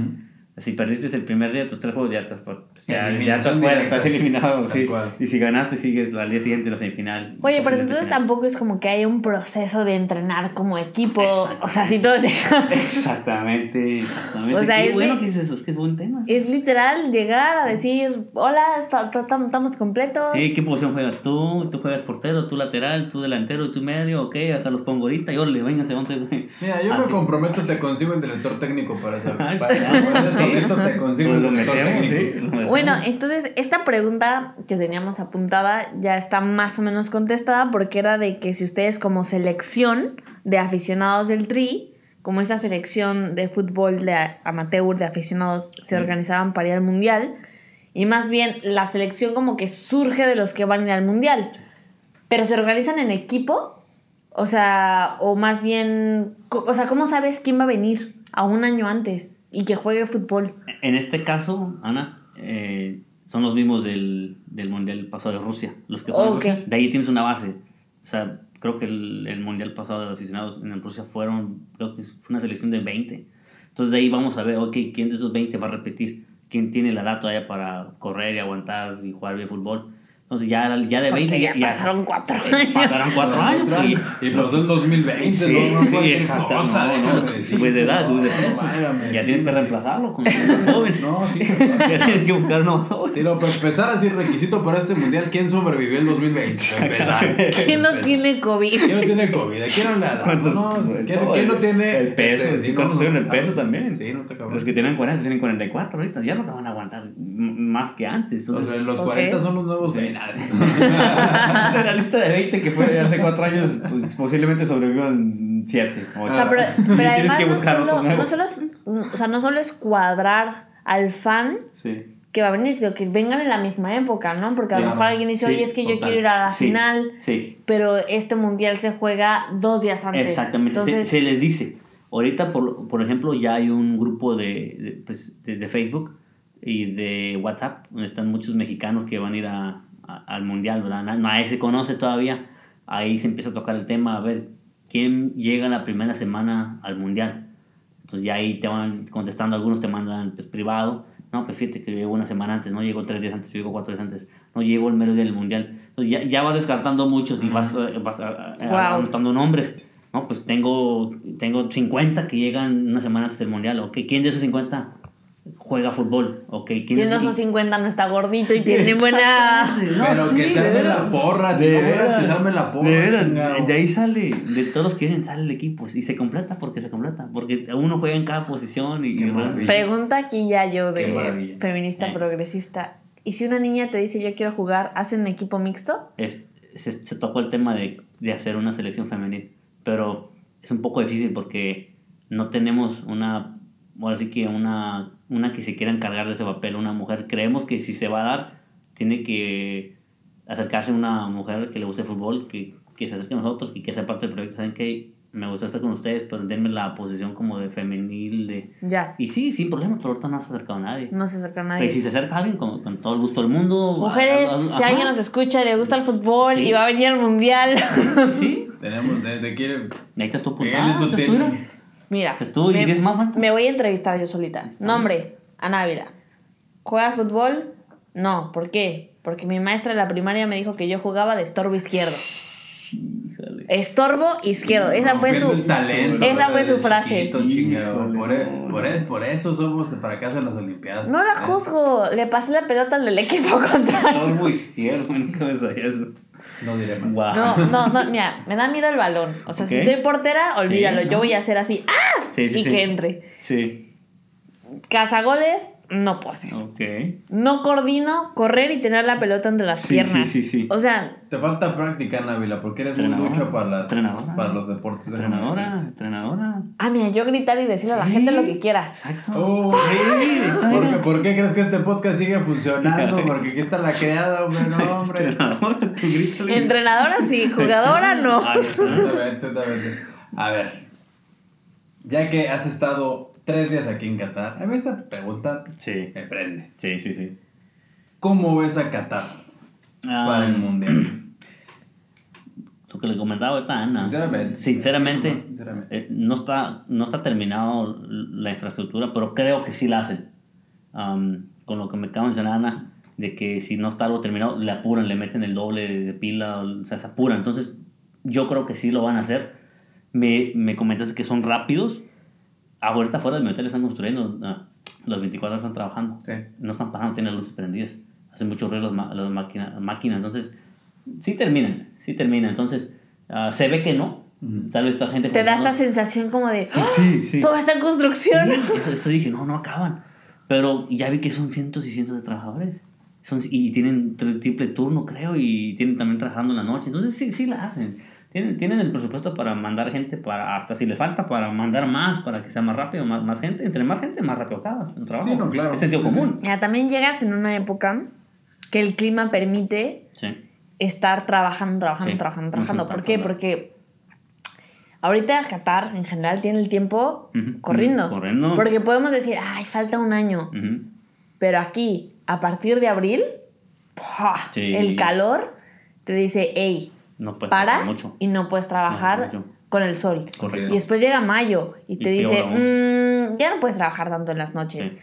Si perdiste el primer día, tus tres juegos ya estás, por- ya, ya estás fuera, estás eliminado. Sí. Y si ganaste, sigues al día siguiente la semifinal. Oye, pero entonces final. tampoco es como que hay un proceso de entrenar como equipo. O sea, si todos llegan. Exactamente, exactamente. O sea, Qué es bueno de- que dices eso, es que es buen tema. Es literal llegar a decir, hola, estamos completos. Sí, ¿Qué posición juegas tú? ¿Tú juegas portero, tú lateral, tú delantero, tú medio? Ok, acá los pongo ahorita y órale, vénganse, once. Mira, yo me Así. comprometo, te consigo el director técnico para esa. Ay, Para, pues, para sí. momento te consigo Pues el lo director metemos, sí, técnico. Bueno, entonces esta pregunta que teníamos apuntada ya está más o menos contestada porque era de que si ustedes como selección de aficionados del Tri, como esa selección de fútbol de amateur de aficionados se organizaban para ir al Mundial, y más bien la selección como que surge de los que van a ir al Mundial, pero se organizan en equipo, o sea, o más bien, o sea, ¿cómo sabes quién va a venir a un año antes y que juegue fútbol? En este caso, Ana, eh, son los mismos del, del Mundial pasado de Rusia. Los que fueron Ok. Rusia. De ahí tienes una base. O sea, creo que el, el Mundial pasado de aficionados en Rusia fueron, creo que fue una selección de 20. Entonces de ahí vamos a ver, ok, ¿quién de esos 20 va a repetir? ¿Quién tiene la todavía para correr y aguantar y jugar bien fútbol? Entonces ya, ya de 20 Porque ya ya, pasaron cuatro eh, años. Pasaron cuatro años. Y, Y pues es 2020, Sí, no, no sí, exacto, cosa, no, no, sube de edad, sube de peso. Ya tienes que reemplazarlo con un joven. No, sí. ya tienes que buscar uno más Sí, no, pero empezar así, requisito para este mundial, ¿quién sobrevivió el 2020? Para Empezar. ¿Quién no tiene COVID? ¿Quién no tiene COVID? ¿Quién no le ha dado? ¿Cuántos- No, ¿quién, no tiene el peso? este, ¿Y cuántos tienen el peso también? Sí, no te cabrón. Los que tienen 40 tienen 44 ahorita, ya no te van a aguantar más que antes. Los, Entonces, los Ok. 40 son los nuevos Sí. 20. de la lista de 20 que fue de hace 4 años, pues, posiblemente sobrevivan 7 O sea, pero, además no solo, no, solo es, o sea, no solo es cuadrar al fan Sí. Que va a venir, sino que vengan en la misma época, ¿no? Porque a lo mejor alguien dice, Sí, oye, es que yo total. quiero ir a la Sí, final, Sí, pero este mundial se juega dos días antes. exactamente. Se- Entonces, se, les dice. Ahorita, por, por ejemplo, ya hay un grupo de, de, pues, de- de Facebook y de WhatsApp, donde están muchos mexicanos que van a ir a- a- al mundial, ¿verdad? Na- Nadie se conoce todavía. Ahí se empieza a tocar el tema, a ver, ¿quién llega la primera semana al mundial? Entonces ya ahí te van contestando, algunos te mandan pues, privado. No, pues fíjate que yo llego una semana antes, no llego tres días antes, yo llego cuatro días antes, no llego el mero día del mundial. Entonces ya, ya vas descartando muchos y vas, vas a- a- Wow. anotando nombres. No, pues tengo, tengo 50 que llegan una semana antes del mundial. Ok, ¿quién de esos 50 juega fútbol? Ok, ¿quién ¿quién de esos 50 no está gordito y tiene buena... Pero que se arme la porra, si De no veras. que se arme la porra. De veras, de ahí sale, de todos los que vienen sale el equipo y se completa porque se completa, porque uno juega en cada posición y. Pregunta aquí ya yo de feminista Eh. progresista. ¿Y si una niña te dice yo quiero jugar, hacen equipo mixto? es- se, se tocó el tema de, de hacer una selección femenil, pero es un poco difícil porque no tenemos una, bueno, así que una, una que se quiera encargar de ese papel, una mujer. Creemos que si se va a dar, tiene que acercarse a una mujer que le guste el fútbol, que, que se acerque a nosotros y que sea parte del proyecto. Saben que me gusta estar con ustedes, pero denme la posición como de femenil, de... Ya, Y sí, sin problema, pero ahorita no se acercado a nadie. no se acerca nadie. Pero si se acerca alguien, con, con todo el gusto del mundo... Mujeres, a- a- si ajá. alguien nos escucha y le gusta el fútbol Sí. y va a venir al mundial. Sí, Tenemos, de, de quiere. Ahí estás tú mira. Mira. Pues tú y me, 10 más, faltan. me voy a entrevistar yo solita. Nombre, Ana Ávila. ¿Juegas fútbol? No. ¿Por qué? Porque mi maestra de la primaria me dijo que yo jugaba de estorbo izquierdo. Híjole. Estorbo izquierdo. Esa fue su. talento, esa fue su frase. chiquito, Por, e- por, e- por eso somos fracasos en las Olimpiadas. No la Eh, juzgo. Le pasé la pelota al del equipo contrario. Estorbo izquierdo, nunca me sabía eso. No diré más. No, no, no, mira, me da miedo el balón. O sea, si soy portera, olvídalo. Sí, Yo voy a hacer así, ¡ah! Sí, sí, y sí. que entre. Sí. Cazagoles, no puedo hacer. Ok. No coordino correr y tener la pelota entre las Sí, piernas. sí, sí, sí. O sea, Te falta práctica, Návila, porque eres muy mucho para, las, Entrenadora. para los deportes. Entrenadora, entrenadora. ah, mira, yo gritar y decirle a la Sí. gente lo que quieras. Exacto. Oh, sí. ¿Por, qué, por qué crees que este podcast sigue funcionando? Porque aquí está la creada, hombre, no, hombre. Entrenadora. Entrenadora sí, jugadora no. No. Exactamente, exactamente. A ver, ya que has estado tres días aquí en Qatar, a mí esta pregunta Sí, me prende. sí, sí, sí. ¿Cómo ves a Qatar para Ah, el Mundial? Lo que le comentaba ahorita Ana. Sinceramente. Sinceramente, Sinceramente. eh, no, está, no está terminado la infraestructura, pero creo que sí la hacen. Am, con lo que me acaba de mencionar Ana, de que si no está algo terminado, le apuran, le meten el doble de, pila, o sea, se apuran. Entonces, yo creo que sí lo van a hacer. Me, me comentaste que son rápidos. Ahorita fuera de mi hotel están construyendo, ah, los 24 están trabajando. Sí. No están parando, tienen las luces prendidas. Hacen mucho ruido las, las máquina- máquinas. Entonces, sí terminan, sí terminan. Entonces, ah, se ve que no. Tal vez esta gente... Te da esta sensación como de, ¡Ah! Sí, sí. todo está en construcción. Sí, eso, eso dije, no, no acaban. Pero ya vi que son cientos y cientos de trabajadores. Son, y tienen tri- triple turno, creo, y tienen también trabajando en la noche. Entonces sí, sí la hacen. Tienen, tienen el presupuesto para mandar gente, para hasta si le falta, para mandar más, para que sea más rápido, más, más gente. Entre más gente, más rápido acabas el trabajo. Sí, no, claro. Es sentido común. Mira, también llegas en una época que el clima permite Sí. estar trabajando, trabajando, Sí, trabajando, trabajando. ¿Por qué? Porque ahorita Qatar en general tiene el tiempo Ujú, corriendo. corriendo. Porque podemos decir, ay, falta un año. Pero aquí, a partir de abril, ¡pua! Sí. el calor te dice, hey, No puedes para mucho. y no puedes trabajar con el sol. Correcto. Y después llega mayo y te Y dice. "Mm, ya no puedes trabajar tanto en las noches. Sí.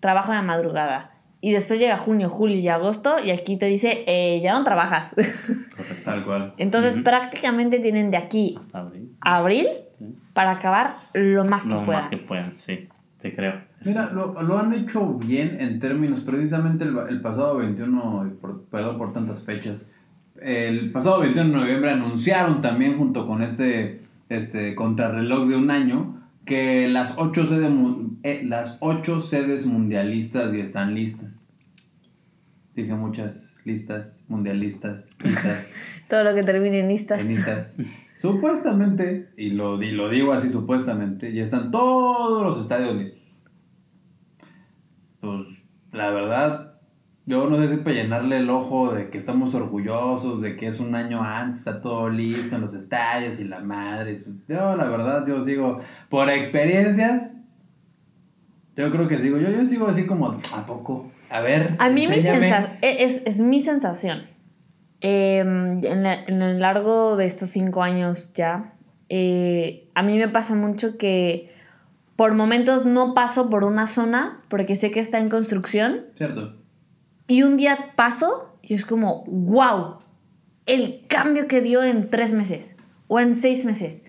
Trabajo en la madrugada. Y después llega junio, julio y agosto y aquí te dice, "Eh, ya no trabajas. Correcto. Tal cual. Entonces prácticamente tienen de aquí Hasta abril. a abril Sí. para acabar lo más que Lo puedan. más que puedan, sí. Te creo. Mira, lo, lo han hecho bien en términos, precisamente el, el pasado 21, y por, perdón por tantas fechas, el pasado 21 de noviembre anunciaron también junto con este, este contrarreloj de un año que las ocho, sedes, eh, las ocho sedes mundialistas ya están listas. Dije muchas listas, mundialistas, listas. Todo lo que termine en listas. Enitas. Supuestamente, y lo, di- lo digo así supuestamente, ya están todos los estadios listos. Pues la verdad, yo no sé si para llenarle el ojo de que estamos orgullosos, de que es un año antes, está todo listo en los estadios y la madre. Yo la verdad, yo sigo, por experiencias, yo creo que sigo, yo, yo sigo así como, ¿a poco? A ver. A mí mi enséñame". sensa- e, es, es mi sensación. Eh, en, la- en lo largo de estos cinco años ya, eh, a mí me pasa mucho que por momentos no paso por una zona porque sé que está en construcción Cierto. Y un día paso y es como, wow, el cambio que dio en tres meses o en seis meses.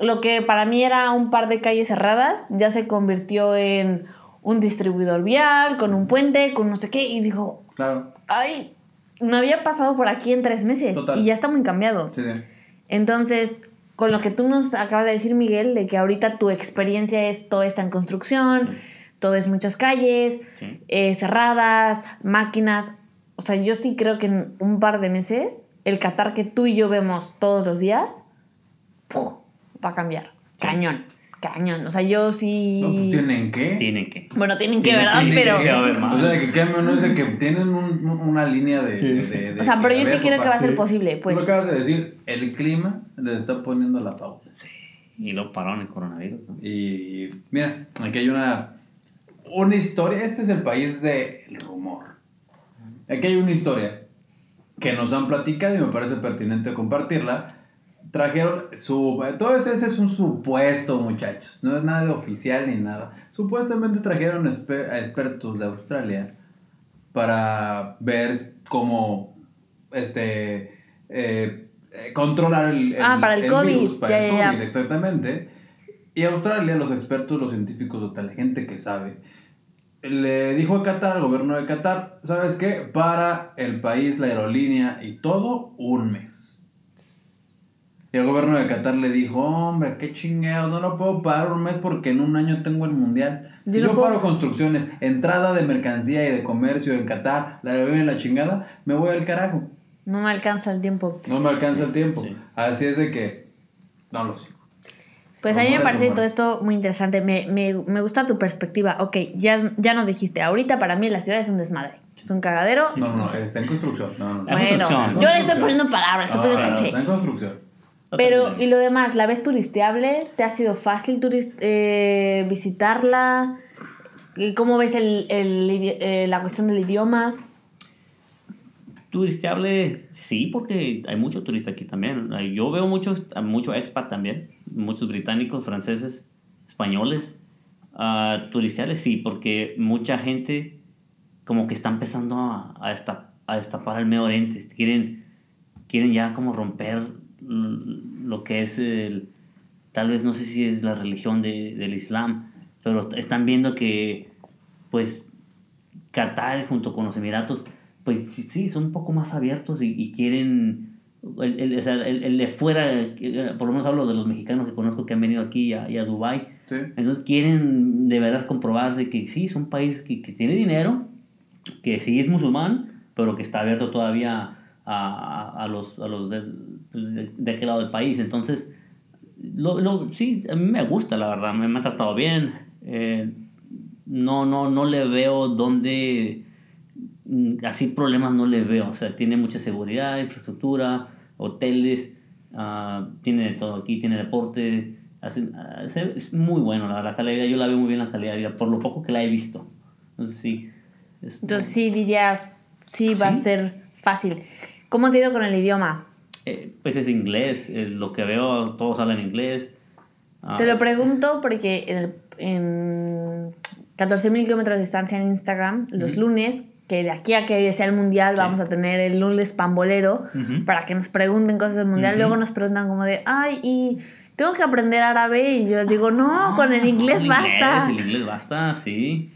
Lo que para mí era un par de calles cerradas ya se convirtió en un distribuidor vial, con un puente, con no sé qué, y dijo, Claro. ay, no había pasado por aquí en tres meses Total. y ya está muy cambiado. Sí, sí. Entonces, con lo que tú nos acabas de decir, Miguel, de que ahorita tu experiencia es todo está en construcción, todo es muchas calles, Sí. eh, cerradas, máquinas. O sea, yo sí creo que en un par de meses, el Qatar que tú y yo vemos todos los días, ¡puf! va a cambiar. Cañón, cañón. O sea, yo sí... No, pues tienen que. Tienen que. Bueno, tienen que, Tienen ¿verdad? que- Pero... tienen que haber más. O sea, de que cambio no es de que tienen un- un- una línea de, de- de- de O sea, pero yo sí creo que va a ser posible, pues. Lo acabas de decir, el clima le está poniendo la pauta. Y luego pararon el coronavirus, ¿no? Y mira, aquí hay una, una historia. Este es el país del rumor. Aquí hay una historia que nos han platicado y me parece pertinente compartirla. trajeron su... Todo ese es un supuesto, muchachos. No es nada de oficial ni nada. Supuestamente trajeron a expertos de Australia para ver cómo este eh, eh, controlar el, el- Ah, para el COVID. virus, para Ya, el ya. COVID, exactamente. Y Australia, los expertos, los científicos, o tal, la gente que sabe, le dijo a Qatar, al gobierno de Qatar, ¿sabes qué? Para el país, la aerolínea y todo, un mes. Y el gobierno de Qatar le dijo, hombre, qué chingados, no lo puedo pagar un mes porque en un año tengo el mundial. Yo Si no yo puedo- paro construcciones, entrada de mercancía y de comercio en Qatar, la aerolínea y la chingada, me voy al carajo. No me alcanza el tiempo. No me alcanza el tiempo. Sí. Así es de que, no lo sé. Pues a mí me parece todo esto muy interesante. Me, me, me gusta tu perspectiva. Ok, ya, ya nos dijiste, ahorita para mí la ciudad es un desmadre. Es un cagadero. No, no, está en construcción. No, no, no. Ah, Bueno, construcción. yo le estoy poniendo palabras, Ah, estúpido claro, caché. está en construcción. Pero, ¿y lo demás? ¿La ves turisteable? ¿Te ha sido fácil eh, visitarla? ¿Y ¿Cómo ves el, el idi- eh, la cuestión del idioma? Turisteable, sí, porque hay mucho turista aquí también. Yo veo mucho, mucho expat también, muchos británicos, franceses, españoles. Turisteable, sí, porque mucha gente como que está empezando a, a, destap- a destapar el Medio Oriente. Quieren, quieren ya como romper lo que es el, tal vez no sé si es la religión de- del Islam, pero están viendo que pues Qatar junto con los Emiratos, pues sí, son un poco más abiertos y, y quieren, el, el, el- el de fuera, eh, por lo menos hablo de los mexicanos que conozco que han venido aquí y a, y a Dubái, Sí. entonces quieren de verdad comprobarse que sí, es un país que, que tiene dinero, que sí es musulmán, pero que está abierto todavía a, a, a los, a los de, de, de aquel lado del país. Entonces, lo, lo, sí, a mí me gusta, la verdad, me, me ha tratado bien. Eh, no, no, no le veo dónde, así problemas no le veo. O sea, tiene mucha seguridad, infraestructura, hoteles, ah, tiene de todo aquí, tiene deporte. hace- ah, se- es muy bueno, la, la calidad de vida, yo la veo muy bien la calidad de vida, por lo poco que la he visto. Entonces, sí. es- Entonces sí dirías, sí va a Sí. ser fácil. ¿Cómo te ha ido con el idioma? eh, pues es inglés, eh, lo que veo, todos hablan inglés. Ah, Te lo pregunto porque en, el- en 14.000 kilómetros de distancia en Instagram, los lunes, que de aquí a que sea el mundial Sí. vamos a tener el lunes pambolero para que nos pregunten cosas del mundial. Luego nos preguntan como de, ay, y tengo que aprender árabe. Y yo les digo, no, con el inglés el basta. el inglés basta, sí.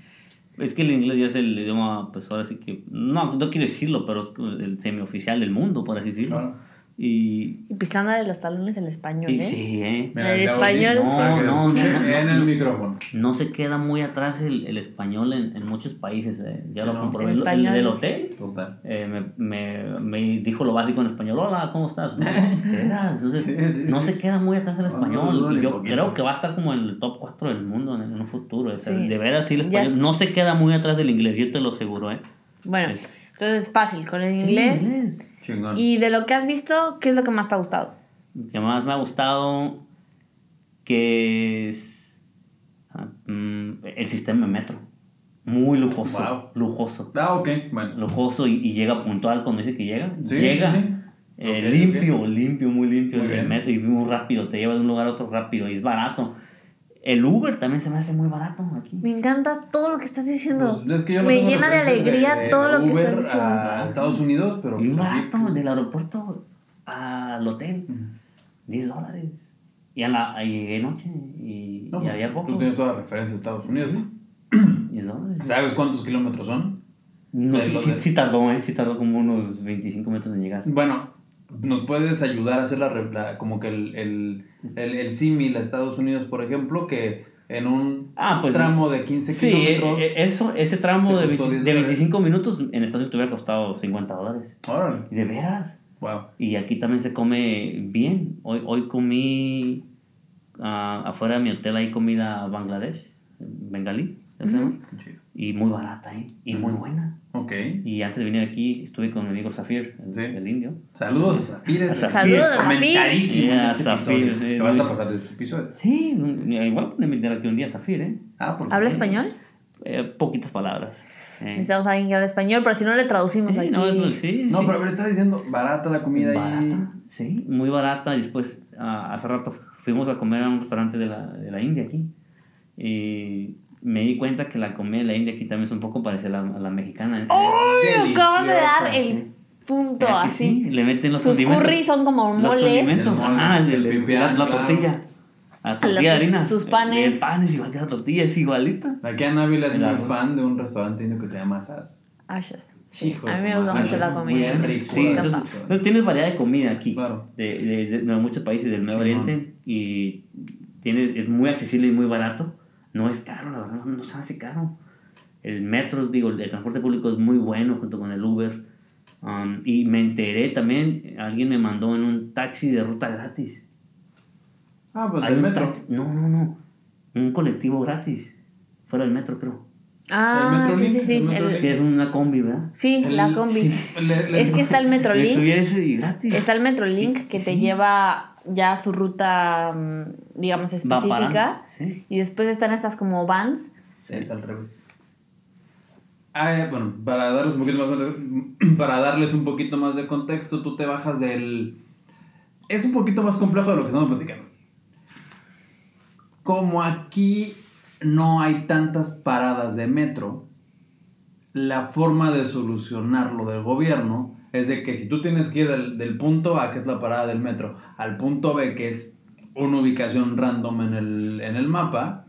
Es que el inglés ya es el idioma, pues ahora sí que, no, no quiero decirlo, pero es el semioficial del mundo, por así decirlo. Claro. Y, Y pisándole los talones el español, y ¿eh? sí, ¿eh? Mira, El ya español- No, no, no, no. En el micrófono. No se queda muy atrás el, el español en, en muchos países, eh. Ya lo comprobé. El El, del hotel Total. eh, me, me, me dijo lo básico en español. Hola, ¿cómo estás? Entonces, Sí, sí, no se queda muy atrás el No, no español. Yo poquito. creo que va a estar como en el top 4 del mundo en, en un futuro. O sea, Sí. De veras, sí, el Ya español no se queda muy atrás del inglés, yo te lo aseguro, ¿eh? Bueno, Es- entonces es fácil con el inglés. Sí, inglés. Chingón. Y de lo que has visto, ¿qué es lo que más te ha gustado? Lo que más me ha gustado que es ah, mm, el sistema de metro. Muy lujoso. Wow. Lujoso. Ah, ok. Bueno. Lujoso y, y llega puntual cuando dice que llega. Sí, llega. sí. eh, limpio, limpio, muy limpio Muy el bien. metro y muy rápido. Te lleva de un lugar a otro rápido y es barato. El Uber también se me hace muy barato aquí. Me encanta todo lo que estás diciendo. Pues, es que yo no Me llena de alegría todo lo que estás diciendo. a Estados Unidos, pero Y pues, barato, aquí- del aeropuerto al hotel. Ujú. 10 dólares. Y, a la, ahí llegué noche y, No, y pues, había poco. tú tienes toda la referencia de Estados Unidos, ¿no? 10 dólares. ¿Sabes cuántos kilómetros son? No, de sí, sí, de- sí tardó, ¿eh? Sí tardó como unos 25 minutos en llegar. Bueno, ¿nos puedes ayudar a hacer la, la- como que el, el, el, el símil a Estados Unidos, por ejemplo, que en un Ah, pues. tramo de 15 Sí, eh, kilómetros... eh, eso, ese tramo de, costó 20 10 de dólares. 25 minutos en Estados Unidos te hubiera costado 50 dólares. Órale, ¿De veras? wow. Y aquí también se come bien. Hoy, hoy comí ah, afuera de mi hotel, hay comida bangladesh, bengalí, ¿se llama? Y muy barata, ¿eh? Y muy buena. Ok. Y antes de venir aquí estuve con mi amigo Zafir, el, Sí. el indio. Saludos a Zafir. A Zafir. Saludos a Zafir. Comentadísimo en Yeah, este Zafir, episodio. sí, Te vas muy- a pasar de este episodio. Sí, igual invitar aquí un día a Zafir, ¿eh? Ah, por ¿Habla español? eh, poquitas palabras. Eh, Necesitamos a alguien que hable español, pero si no le traducimos sí, aquí. no, pues sí, No, sí. pero a ver, estás diciendo barata la comida ahí. barata, sí, muy barata. Y después, ah, hace rato fuimos a comer a un restaurante de la, de la India aquí. Y me di cuenta que la comida de la India aquí también es un poco parecida a la, a la mexicana. ¿eh? ¡Ay, me acabas de dar el punto ¿Verdad que así! sí? Le meten los Sus condimentos. curry son como Los moles. condimentos, El mole, ajá, el- el el- la, la tortilla. La Los- tortilla de harina. sus panes. El pan es igual que la tortilla, es igualita. Aquí en Ávila es muy fan de un restaurante indio que se llama Sas. Ashes. Sí, a mí me gusta mucho la es comida. rico. Sí, entonces, entonces tienes variedad de comida aquí. Claro. De, de, de- de muchos países del Medio. Oriente. Y tienes, es muy accesible y muy barato. No es caro, la verdad, no, se hace caro. El metro, digo, el transporte público es muy bueno junto con el Uber. Um, y me enteré también, alguien me mandó en un taxi de ruta gratis. Ah, pues Hay del metro. taxi- no, no, no. Un colectivo gratis. Fuera del metro, creo. Ah, El sí, sí, sí. el el- Metrolink. Que es una combi, ¿verdad? sí, El- la combi. sí. Le- le- Es que está el Metrolink. ese y gratis. Está el Metrolink que te lleva ya su ruta, mm, digamos, específica. Sí. Y después están estas como vans. Es al revés. Ah, bueno, para darles un poquito más de, para darles un poquito más de contexto, tú te bajas del es un poquito más complejo de lo que estamos platicando. Como aquí no hay tantas paradas de metro, la forma de solucionarlo del gobierno es de que si tú tienes que ir del, del punto A, que es la parada del metro, al punto B, que es una ubicación random en el, en el mapa,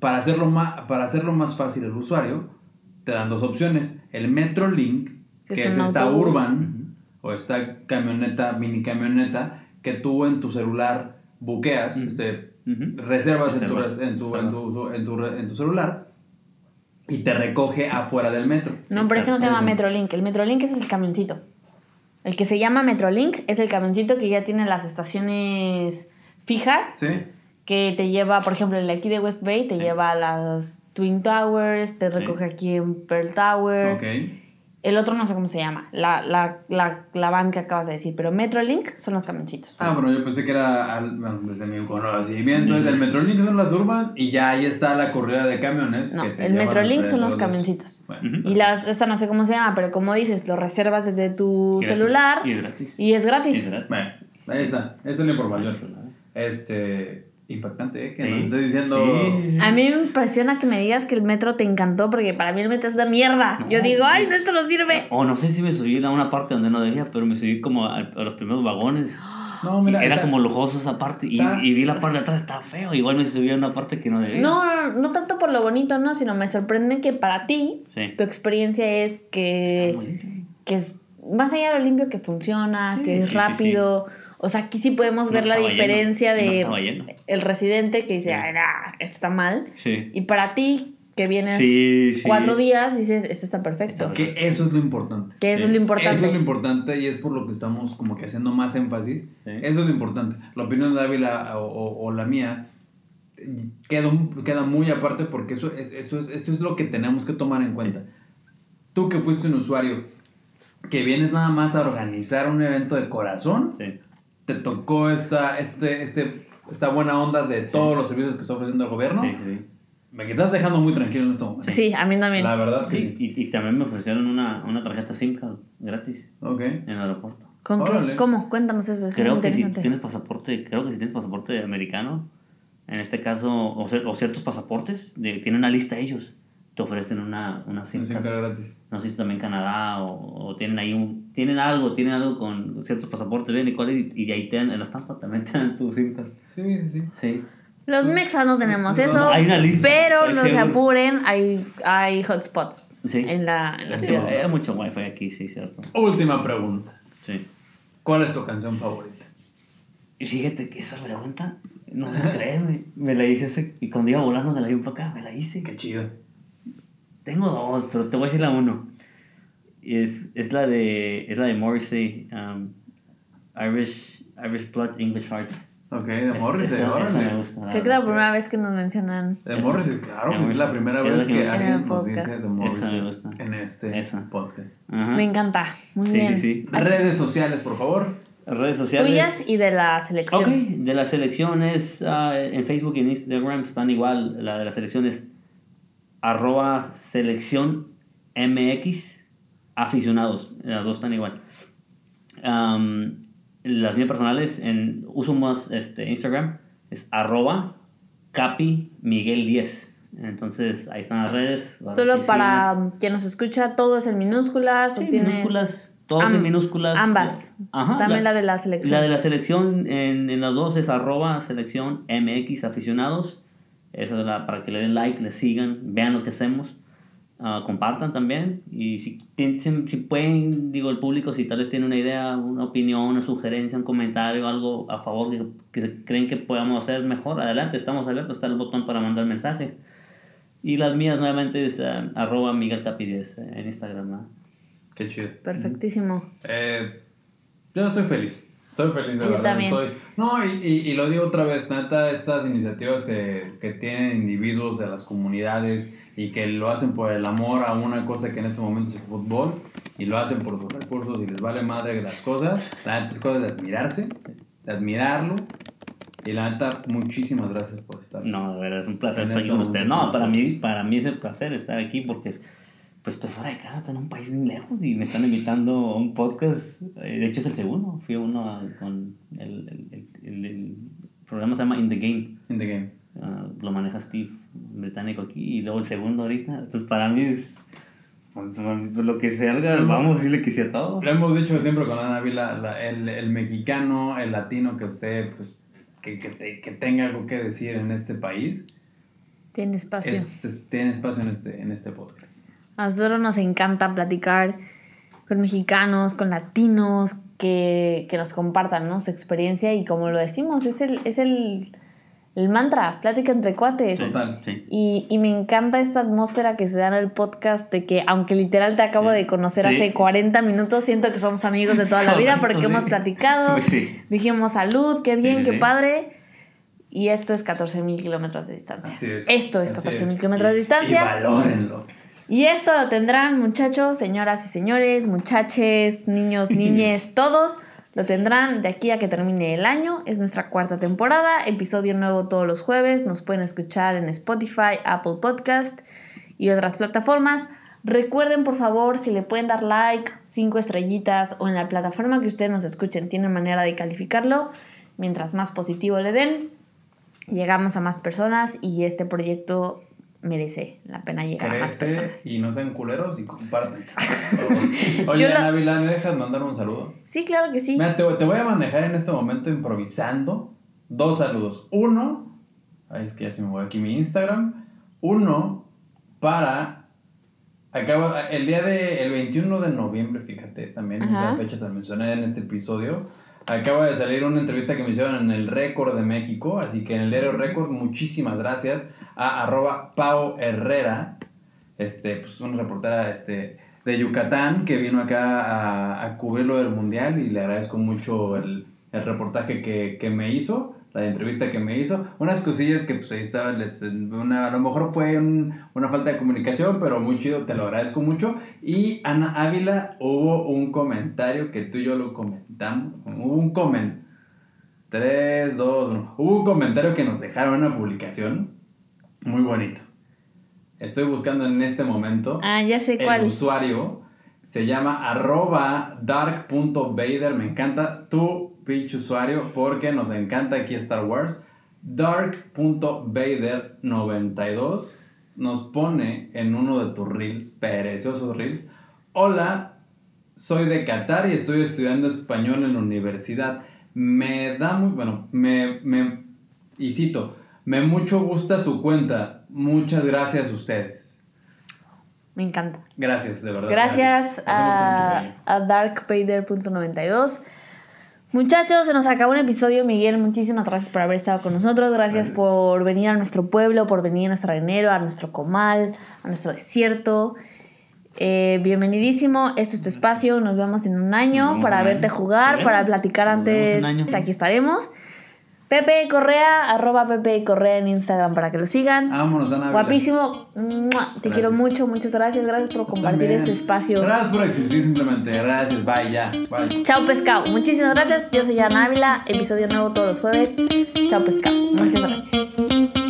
para hacerlo, más, para hacerlo más fácil al usuario, te dan dos opciones. El Metrolink, Que que es esta autobús. urban, o esta camioneta, mini camioneta, que tú en tu celular buqueas, este, reservas, en tu, Reservas, en, tu, en, reservas. tu, en, tu, en tu celular y te recoge afuera del metro. No, pero este no se llama. Metrolink. El Metrolink ese es el camioncito. El que se llama Metrolink es el camioncito que ya tiene las estaciones fijas, Sí. que te lleva, por ejemplo, el de aquí de West Bay, te lleva a las Twin Towers, te Sí. recoge aquí en Pearl Tower. Ok. El otro no sé cómo se llama, la, la, la, la van que acabas de decir, pero Metrolink son los camioncitos. Ah, bueno, yo pensé que era, al- bueno, desde mi conocimiento, es el Metrolink son las urban y ya ahí está la corrida de camiones. No, que te el Metrolink son los camioncitos. Bueno. Y las, esta no sé cómo se llama, pero como dices, lo reservas desde tu Gratis. celular Y es gratis. y es Y gratis. es gratis. bueno, ahí está, esa es la información. Este, impactante, ¿eh? Que Sí. nos estés diciendo... Sí. A mí me impresiona que me digas que el metro te encantó, porque para mí el metro es una mierda. No. Yo digo, ay, no, esto no sirve. O no sé si me subí a una parte donde no debía, pero me subí como a, a los primeros vagones. No, mira, Era está- como lujoso esa parte y, está- y vi la parte de atrás, estaba feo. Igual me subí a una parte que no debía. No, no, no tanto por lo bonito, no, sino me sorprende que para ti Sí. tu experiencia es que, Está muy limpio. que es más allá de lo limpio que funciona, Sí, que es sí, sí, rápido. O sea, aquí sí podemos No ver la estaba diferencia lleno, no de estaba lleno. el residente que dice, Sí. ay, nah, esto está mal. Sí. Y para ti, que vienes Sí, sí. cuatro días, dices, esto está perfecto. Que eso es lo importante. Que eso es lo importante. Eso es lo importante y es por lo que estamos como que haciendo más énfasis. Sí. Eso es lo importante. La opinión de Ávila o, o- o la mía queda, queda muy aparte porque eso es, eso, es, eso es lo que tenemos que tomar en cuenta. Tú que fuiste un usuario que vienes nada más a organizar un evento de corazón, Sí. Te tocó esta, este, este, esta buena onda de todos los servicios que está ofreciendo el gobierno, Sí, sí. me estás dejando muy tranquilo en este momento. Sí, a mí también. La verdad que sí. y- y también me ofrecieron una, una tarjeta SIM card gratis Ok. en el aeropuerto. ¿Con Órale. qué? ¿Cómo? Cuéntanos eso, es muy Creo que si tienes pasaporte, creo que si tienes pasaporte americano, en este caso, o, ciertos pasaportes, de- tienen una lista ellos, te ofrecen una, una SIM Sin card. gratis. No sé si también Canadá o, o tienen ahí un, tienen algo, tienen algo con ciertos pasaportes, ven y cuáles, y, y de ahí te dan, en la estampa también te dan tu SIM card. Sí, sí, sí. Los mexas no tenemos No, eso, hay una lista, pero no se apuren, hay, hay hotspots Sí. en la, en la Sí, ciudad. hay mucho wifi aquí, sí, cierto. Última pregunta. Sí. ¿Cuál es tu canción favorita? Y fíjate que esa pregunta, no me creerme, me la hice hace, y cuando iba volando me la di para acá, me la hice. Qué chido. Tengo dos, pero te voy a decir la uno. Es, es la de es la de Morrissey, um, Irish Irish Blood English Heart. Ok, de Es- Morrissey, esa- esa me gusta, Creo que es la primera vez que nos mencionan. De. Morrissey, claro, De pues es la Morrissey. primera Es vez que que alguien el nos podcast. dice de Esa me Morrissey gusta. en este Esa. podcast. Ajá. Me encanta, muy Sí, bien. sí, sí. Redes sociales, por favor. Redes sociales. Tuyas y de la selección. Ok, de las selecciones ah, en Facebook y en Instagram están igual. La de la selección es arroba selección MX aficionados. Las dos están igual. Las mías personales, en, uso más este, Instagram, es arroba capi miguel 10. Entonces ahí están las redes. Solo para quien nos escucha, todo es en minúsculas. Sí, o tienes minúsculas. Todos Am- en minúsculas. ambas. Ajá, También la, de la selección. La de la selección en, en las dos es arroba selección MX aficionados. Esa es la, para que le den like, le sigan, vean lo que hacemos. ah, compartan también. Y si, tien- si, si pueden, digo, el público, si tal vez tiene una idea, una opinión, una sugerencia, un comentario, algo a favor que, que se- creen que podamos hacer mejor, adelante, estamos abiertos. Está el botón para mandar mensaje. Y las mías nuevamente es ah, arroba Miguel 10 eh, en Instagram. ¿no? Qué chido. Perfectísimo. Eh, yo estoy feliz. Estoy feliz, de Yo verdad. también. estoy- No, y, y- y lo digo otra vez, neta, estas iniciativas que, que tienen individuos de las comunidades y que lo hacen por el amor a una cosa que en este momento es el fútbol y lo hacen por sus recursos y les vale madre las cosas, la neta es cosa de admirarse, de admirarlo. Y la neta, muchísimas gracias por estar. No, de verdad, es un placer En estar aquí con ustedes. No, para mí, para mí es el placer estar aquí porque pues estoy fuera de casa, estoy en un país bien lejos y me están invitando a un podcast. Eh, De hecho es el segundo. Fui a uno a- con el, el, el, el- programa se llama In the Game. In the game. Ah, lo maneja Steve, británico aquí, y luego el segundo ahorita. Entonces para mí es pues, lo que salga, vamos a decirle que sí a todo. Lo hemos dicho siempre con Ana Ávila, la- el, el mexicano, el latino que usted, pues, que, que, te- que tenga algo que decir en este país, Tiene espacio. es- es- tiene espacio en este, en este podcast. A nosotros nos encanta platicar con mexicanos, con latinos, que, que nos compartan ¿no? su experiencia y como lo decimos, es el, es el, el mantra, plática entre cuates. Total. Sí. Y, y me encanta esta atmósfera que se da en el podcast de que, aunque literal te acabo Sí. de conocer Sí. hace 40 minutos, siento que somos amigos de toda la vida porque hemos platicado, sí. dijimos salud, qué bien, qué padre. Y esto es 14 mil kilómetros de distancia. Es. Esto es Así 14 mil es. kilómetros de distancia. Y valórenlo. Y esto lo tendrán muchachos, señoras y señores, muchaches, niños, niñes, todos. Lo tendrán de aquí a que termine el año. Es nuestra cuarta temporada. Episodio nuevo todos los jueves. Nos pueden escuchar en Spotify, Apple Podcast y otras plataformas. Recuerden, por favor, si le pueden dar like, cinco estrellitas o en la plataforma que ustedes nos escuchen, tienen manera de calificarlo. Mientras más positivo le den, llegamos a más personas y este proyecto merece la pena llegar a más personas. y no sean culeros y comparten. Oye, Ana Ávila, ¿me dejas mandar un saludo? Sí, claro que sí. Mira, te, te voy a manejar en este momento improvisando dos saludos. Uno, ay, es que ya se me voy aquí mi Instagram. Uno para. Acabo, el día de. El 21 de noviembre, fíjate, también esa fecha te mencioné en este episodio. Acaba de salir una entrevista que me hicieron en el Récord de México. Así que en el diario Récord, muchísimas gracias a arroba Pau Herrera, este, pues una reportera este, de Yucatán que vino acá a, a cubrirlo del mundial y le agradezco mucho el, el reportaje que, que me hizo, la entrevista que me hizo. Unas cosillas que pues ahí estaba, les- una, a lo mejor fue un- una falta de comunicación, pero muy chido, te lo agradezco mucho. Y Ana Ávila, hubo un comentario que tú y yo lo comentamos, hubo un comentario. 3, 2, 1. Hubo un comentario que nos dejaron en una publicación muy bonito. Estoy buscando en este momento Ah, ya sé el cuál. usuario. Se llama arroba dark.vader. Me encanta tu pinche usuario porque nos encanta aquí Star Wars. Dark.vader92 nos pone en uno de tus reels, preciosos reels. Hola, soy de Qatar y estoy estudiando español en la universidad. Me da muy, bueno, me, me, y cito, me mucho gusta su cuenta. Muchas gracias a ustedes. Me encanta. Gracias, de verdad. Gracias a, a darkvader.92. Muchachos, se nos acabó un episodio. Miguel, muchísimas gracias por haber estado con nosotros. Gracias, Gracias. por venir a nuestro pueblo, por venir a nuestro arenero, a nuestro comal, a nuestro desierto. Eh, bienvenidísimo, este es tu espacio. Nos vemos en un año para verte jugar, para platicar antes. en un año. Aquí estaremos. Pepe Correa, arroba Pepe Correa en Instagram para que lo sigan. Vámonos, Ana. Guapísimo. Te quiero mucho. Muchas gracias. Gracias por compartir También. este espacio. Gracias por existir simplemente. Gracias. Bye, ya. Bye. Chao pescado. Muchísimas gracias. Yo soy Ana Ávila. Episodio nuevo todos los jueves. Chao pescado. Muchas gracias.